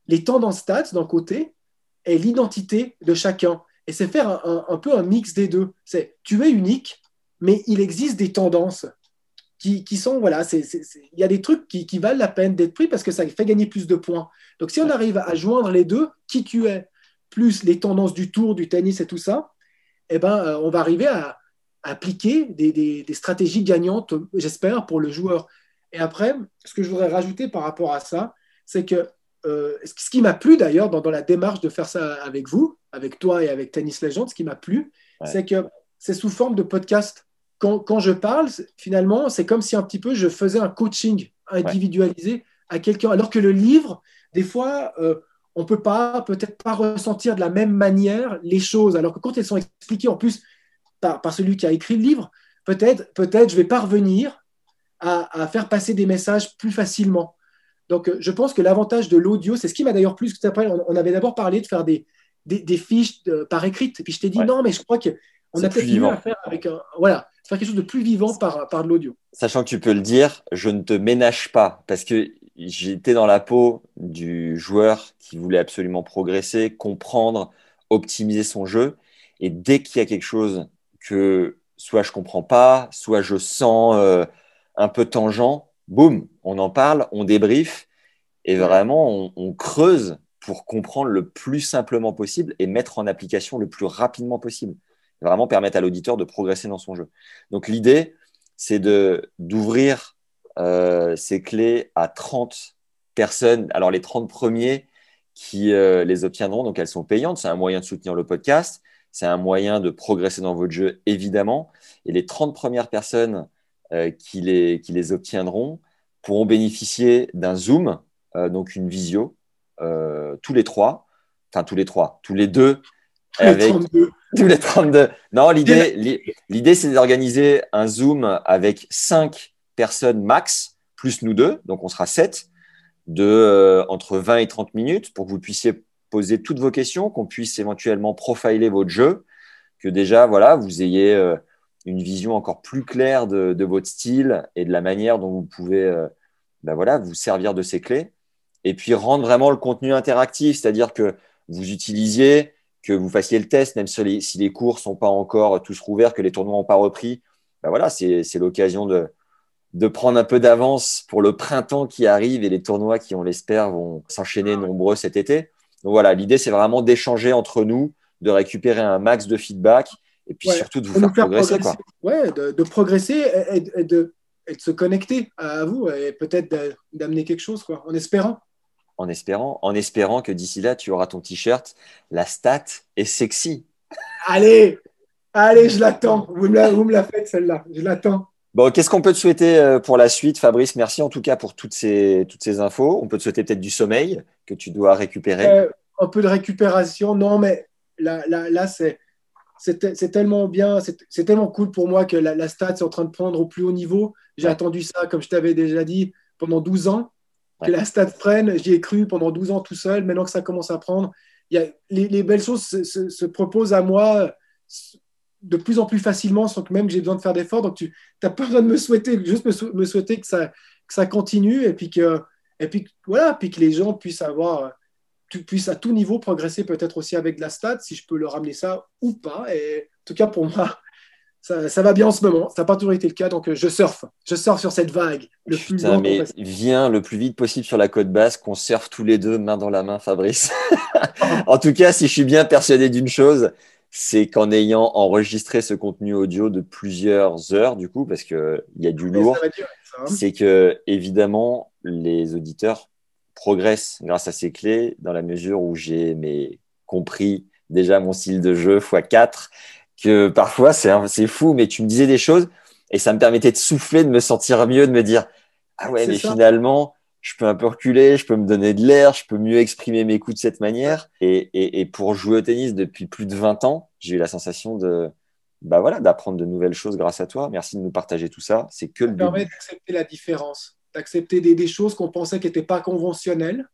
les tendances stats d'un côté et l'identité de chacun. Et c'est faire un, peu un mix des deux. C'est tu es unique, mais il existe des tendances qui, sont, voilà, il y a des trucs qui, valent la peine d'être pris parce que ça fait gagner plus de points. Donc si on arrive à joindre les deux, qui tu es, plus les tendances du tour, du tennis et tout ça, eh ben, euh, on va arriver à, appliquer des, stratégies gagnantes, j'espère, pour le joueur. Et après, ce que je voudrais rajouter par rapport à ça, c'est que euh, ce qui m'a plu d'ailleurs dans, la démarche de faire ça avec vous, avec toi et avec Tennis Legend, ce qui m'a plu, c'est que c'est sous forme de podcast. Quand, je parle, finalement, c'est comme si un petit peu je faisais un coaching individualisé à quelqu'un, alors que le livre, des fois, euh, on peut pas, peut-être pas ressentir de la même manière les choses, alors que quand elles sont expliquées en plus par, par celui qui a écrit le livre, peut-être, peut-être, je vais parvenir à, faire passer des messages plus facilement. Donc, euh, je pense que l'avantage de l'audio, c'est ce qui m'a d'ailleurs plus. On avait d'abord parlé de faire des, des, fiches par écrit, et puis je t'ai dit non, mais je crois qu'on a peut-être mieux à faire avec un. Voilà, faire quelque chose de plus vivant par, par de l'audio. Sachant que tu peux le dire, je ne te ménage pas, parce que j'étais dans la peau du joueur qui voulait absolument progresser, comprendre, optimiser son jeu. Et dès qu'il y a quelque chose que soit je comprends pas, soit je sens euh, un peu tangent, boum, on en parle, on débrief et vraiment on, creuse pour comprendre le plus simplement possible et mettre en application le plus rapidement possible. Vraiment permettre à l'auditeur de progresser dans son jeu. Donc l'idée, c'est d'ouvrir euh, ces clés à 30 personnes. Alors les 30 premiers qui euh, les obtiendront, donc elles sont payantes. C'est un moyen de soutenir le podcast. C'est un moyen de progresser dans votre jeu, évidemment. Et les 30 premières personnes euh, qui, les, qui les obtiendront pourront bénéficier d'un Zoom, donc une visio, tous les trois, enfin tous les trois, tous les deux, tous les 32. Tous les 32. Non, l'idée, l'idée c'est d'organiser un Zoom avec cinq personnes max, plus nous deux, donc on sera 7, de euh, entre 20 et 30 minutes pour que vous puissiez poser toutes vos questions, qu'on puisse éventuellement profiler votre jeu, que déjà, voilà, vous ayez euh, une vision encore plus claire de, votre style et de la manière dont vous pouvez euh, ben voilà, vous servir de ces clés. Et puis rendre vraiment le contenu interactif, c'est-à-dire que vous utilisiez, que vous fassiez le test, même si les, si les cours ne sont pas encore tous rouverts, que les tournois n'ont pas repris. Ben voilà, c'est l'occasion de, de prendre un peu d'avance pour le printemps qui arrive et les tournois qui, on l'espère, vont s'enchaîner nombreux cet été. Donc voilà, l'idée, c'est vraiment d'échanger entre nous, de récupérer un max de feedback et puis surtout de vous faire, progresser. Ouais, de, progresser et, de, se connecter à vous et peut-être d'amener quelque chose, quoi, en espérant. En espérant, en espérant que d'ici là, tu auras ton t-shirt. La stat est sexy. Allez, allez, je l'attends. Vous me la faites celle-là. Je l'attends. Bon, qu'est-ce qu'on peut te souhaiter euh, pour la suite, Fabrice? Merci en tout cas pour toutes ces, toutes ces infos. On peut te souhaiter peut-être du sommeil que tu dois récupérer. Euh, un peu de récupération, non, mais là, là, là c'est, c'est, tellement bien, c'est, tellement cool pour moi que la, la stat est en train de prendre au plus haut niveau. J'ai attendu ça, comme je t'avais déjà dit, pendant 12 ans. Que la stat prenne, j'y ai cru pendant 12 ans tout seul. Maintenant que ça commence à prendre, y a, les, les, belles choses se, se, se proposent à moi de plus en plus facilement sans que même j'ai besoin de faire d'efforts. Donc, tu n'as pas besoin de me souhaiter, juste me, souhaiter que ça, continue et puis que, et puis, voilà, puis que les gens puissent avoir, tu puisses à tout niveau progresser peut-être aussi avec la stat, si je peux leur ramener ça ou pas. En tout cas, pour moi, ça, ça, va bien en ce moment. Ça n'a pas toujours été le cas, donc je surfe. Je surfe sur cette vague. Le plus mais viens le plus vite possible sur la côte basse, qu'on surfe tous les deux main dans la main, Fabrice. en tout cas, si je suis bien persuadé d'une chose, c'est qu'en ayant enregistré ce contenu audio de plusieurs heures, du coup, parce qu'il y a du lourd, hein. c'est que évidemment les auditeurs progressent grâce à ces clés dans la mesure où j'ai compris déjà mon style de jeu x4, que parfois c'est fou, mais tu me disais des choses et ça me permettait de souffler, de me sentir mieux, de me dire ah ouais, mais finalement je peux un peu reculer, je peux me donner de l'air, je peux mieux exprimer mes coups de cette manière. Et, pour jouer au tennis depuis plus de 20 ans, j'ai eu la sensation de, bah voilà, d'apprendre de nouvelles choses grâce à toi. Merci de nous partager tout ça. C'est que ça le permet d'accepter la différence, d'accepter des, choses qu'on pensait qui n'étaient pas conventionnelles.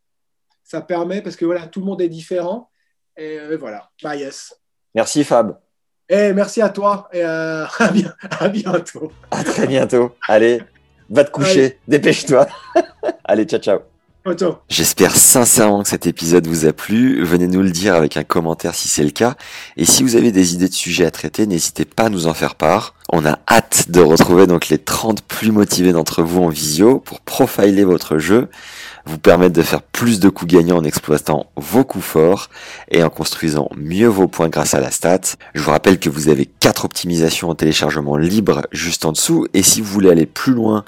Ça permet parce que voilà, tout le monde est différent. Et euh, voilà, bah yes. Merci Fab. Et merci à toi et euh, à bientôt. À très bientôt. Allez. Va te coucher, dépêche-toi. Allez, ciao, ciao. J'espère sincèrement que cet épisode vous a plu. Venez nous le dire avec un commentaire si c'est le cas. Et si vous avez des idées de sujets à traiter, n'hésitez pas à nous en faire part. On a hâte de retrouver donc les 30 plus motivés d'entre vous en visio pour profiler votre jeu, vous permettre de faire plus de coups gagnants en exploitant vos coups forts et en construisant mieux vos points grâce à la stat. Je vous rappelle que vous avez quatre optimisations en téléchargement libre juste en dessous et si vous voulez aller plus loin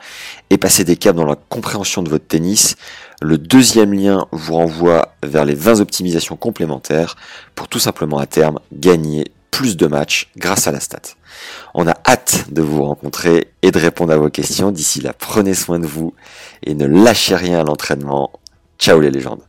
et passer des caps dans la compréhension de votre tennis, le deuxième lien vous renvoie vers les 20 optimisations complémentaires pour tout simplement à terme gagner plus de matchs grâce à la stat. On a hâte de vous rencontrer et de répondre à vos questions. D'ici là, prenez soin de vous et ne lâchez rien à l'entraînement. Ciao les légendes.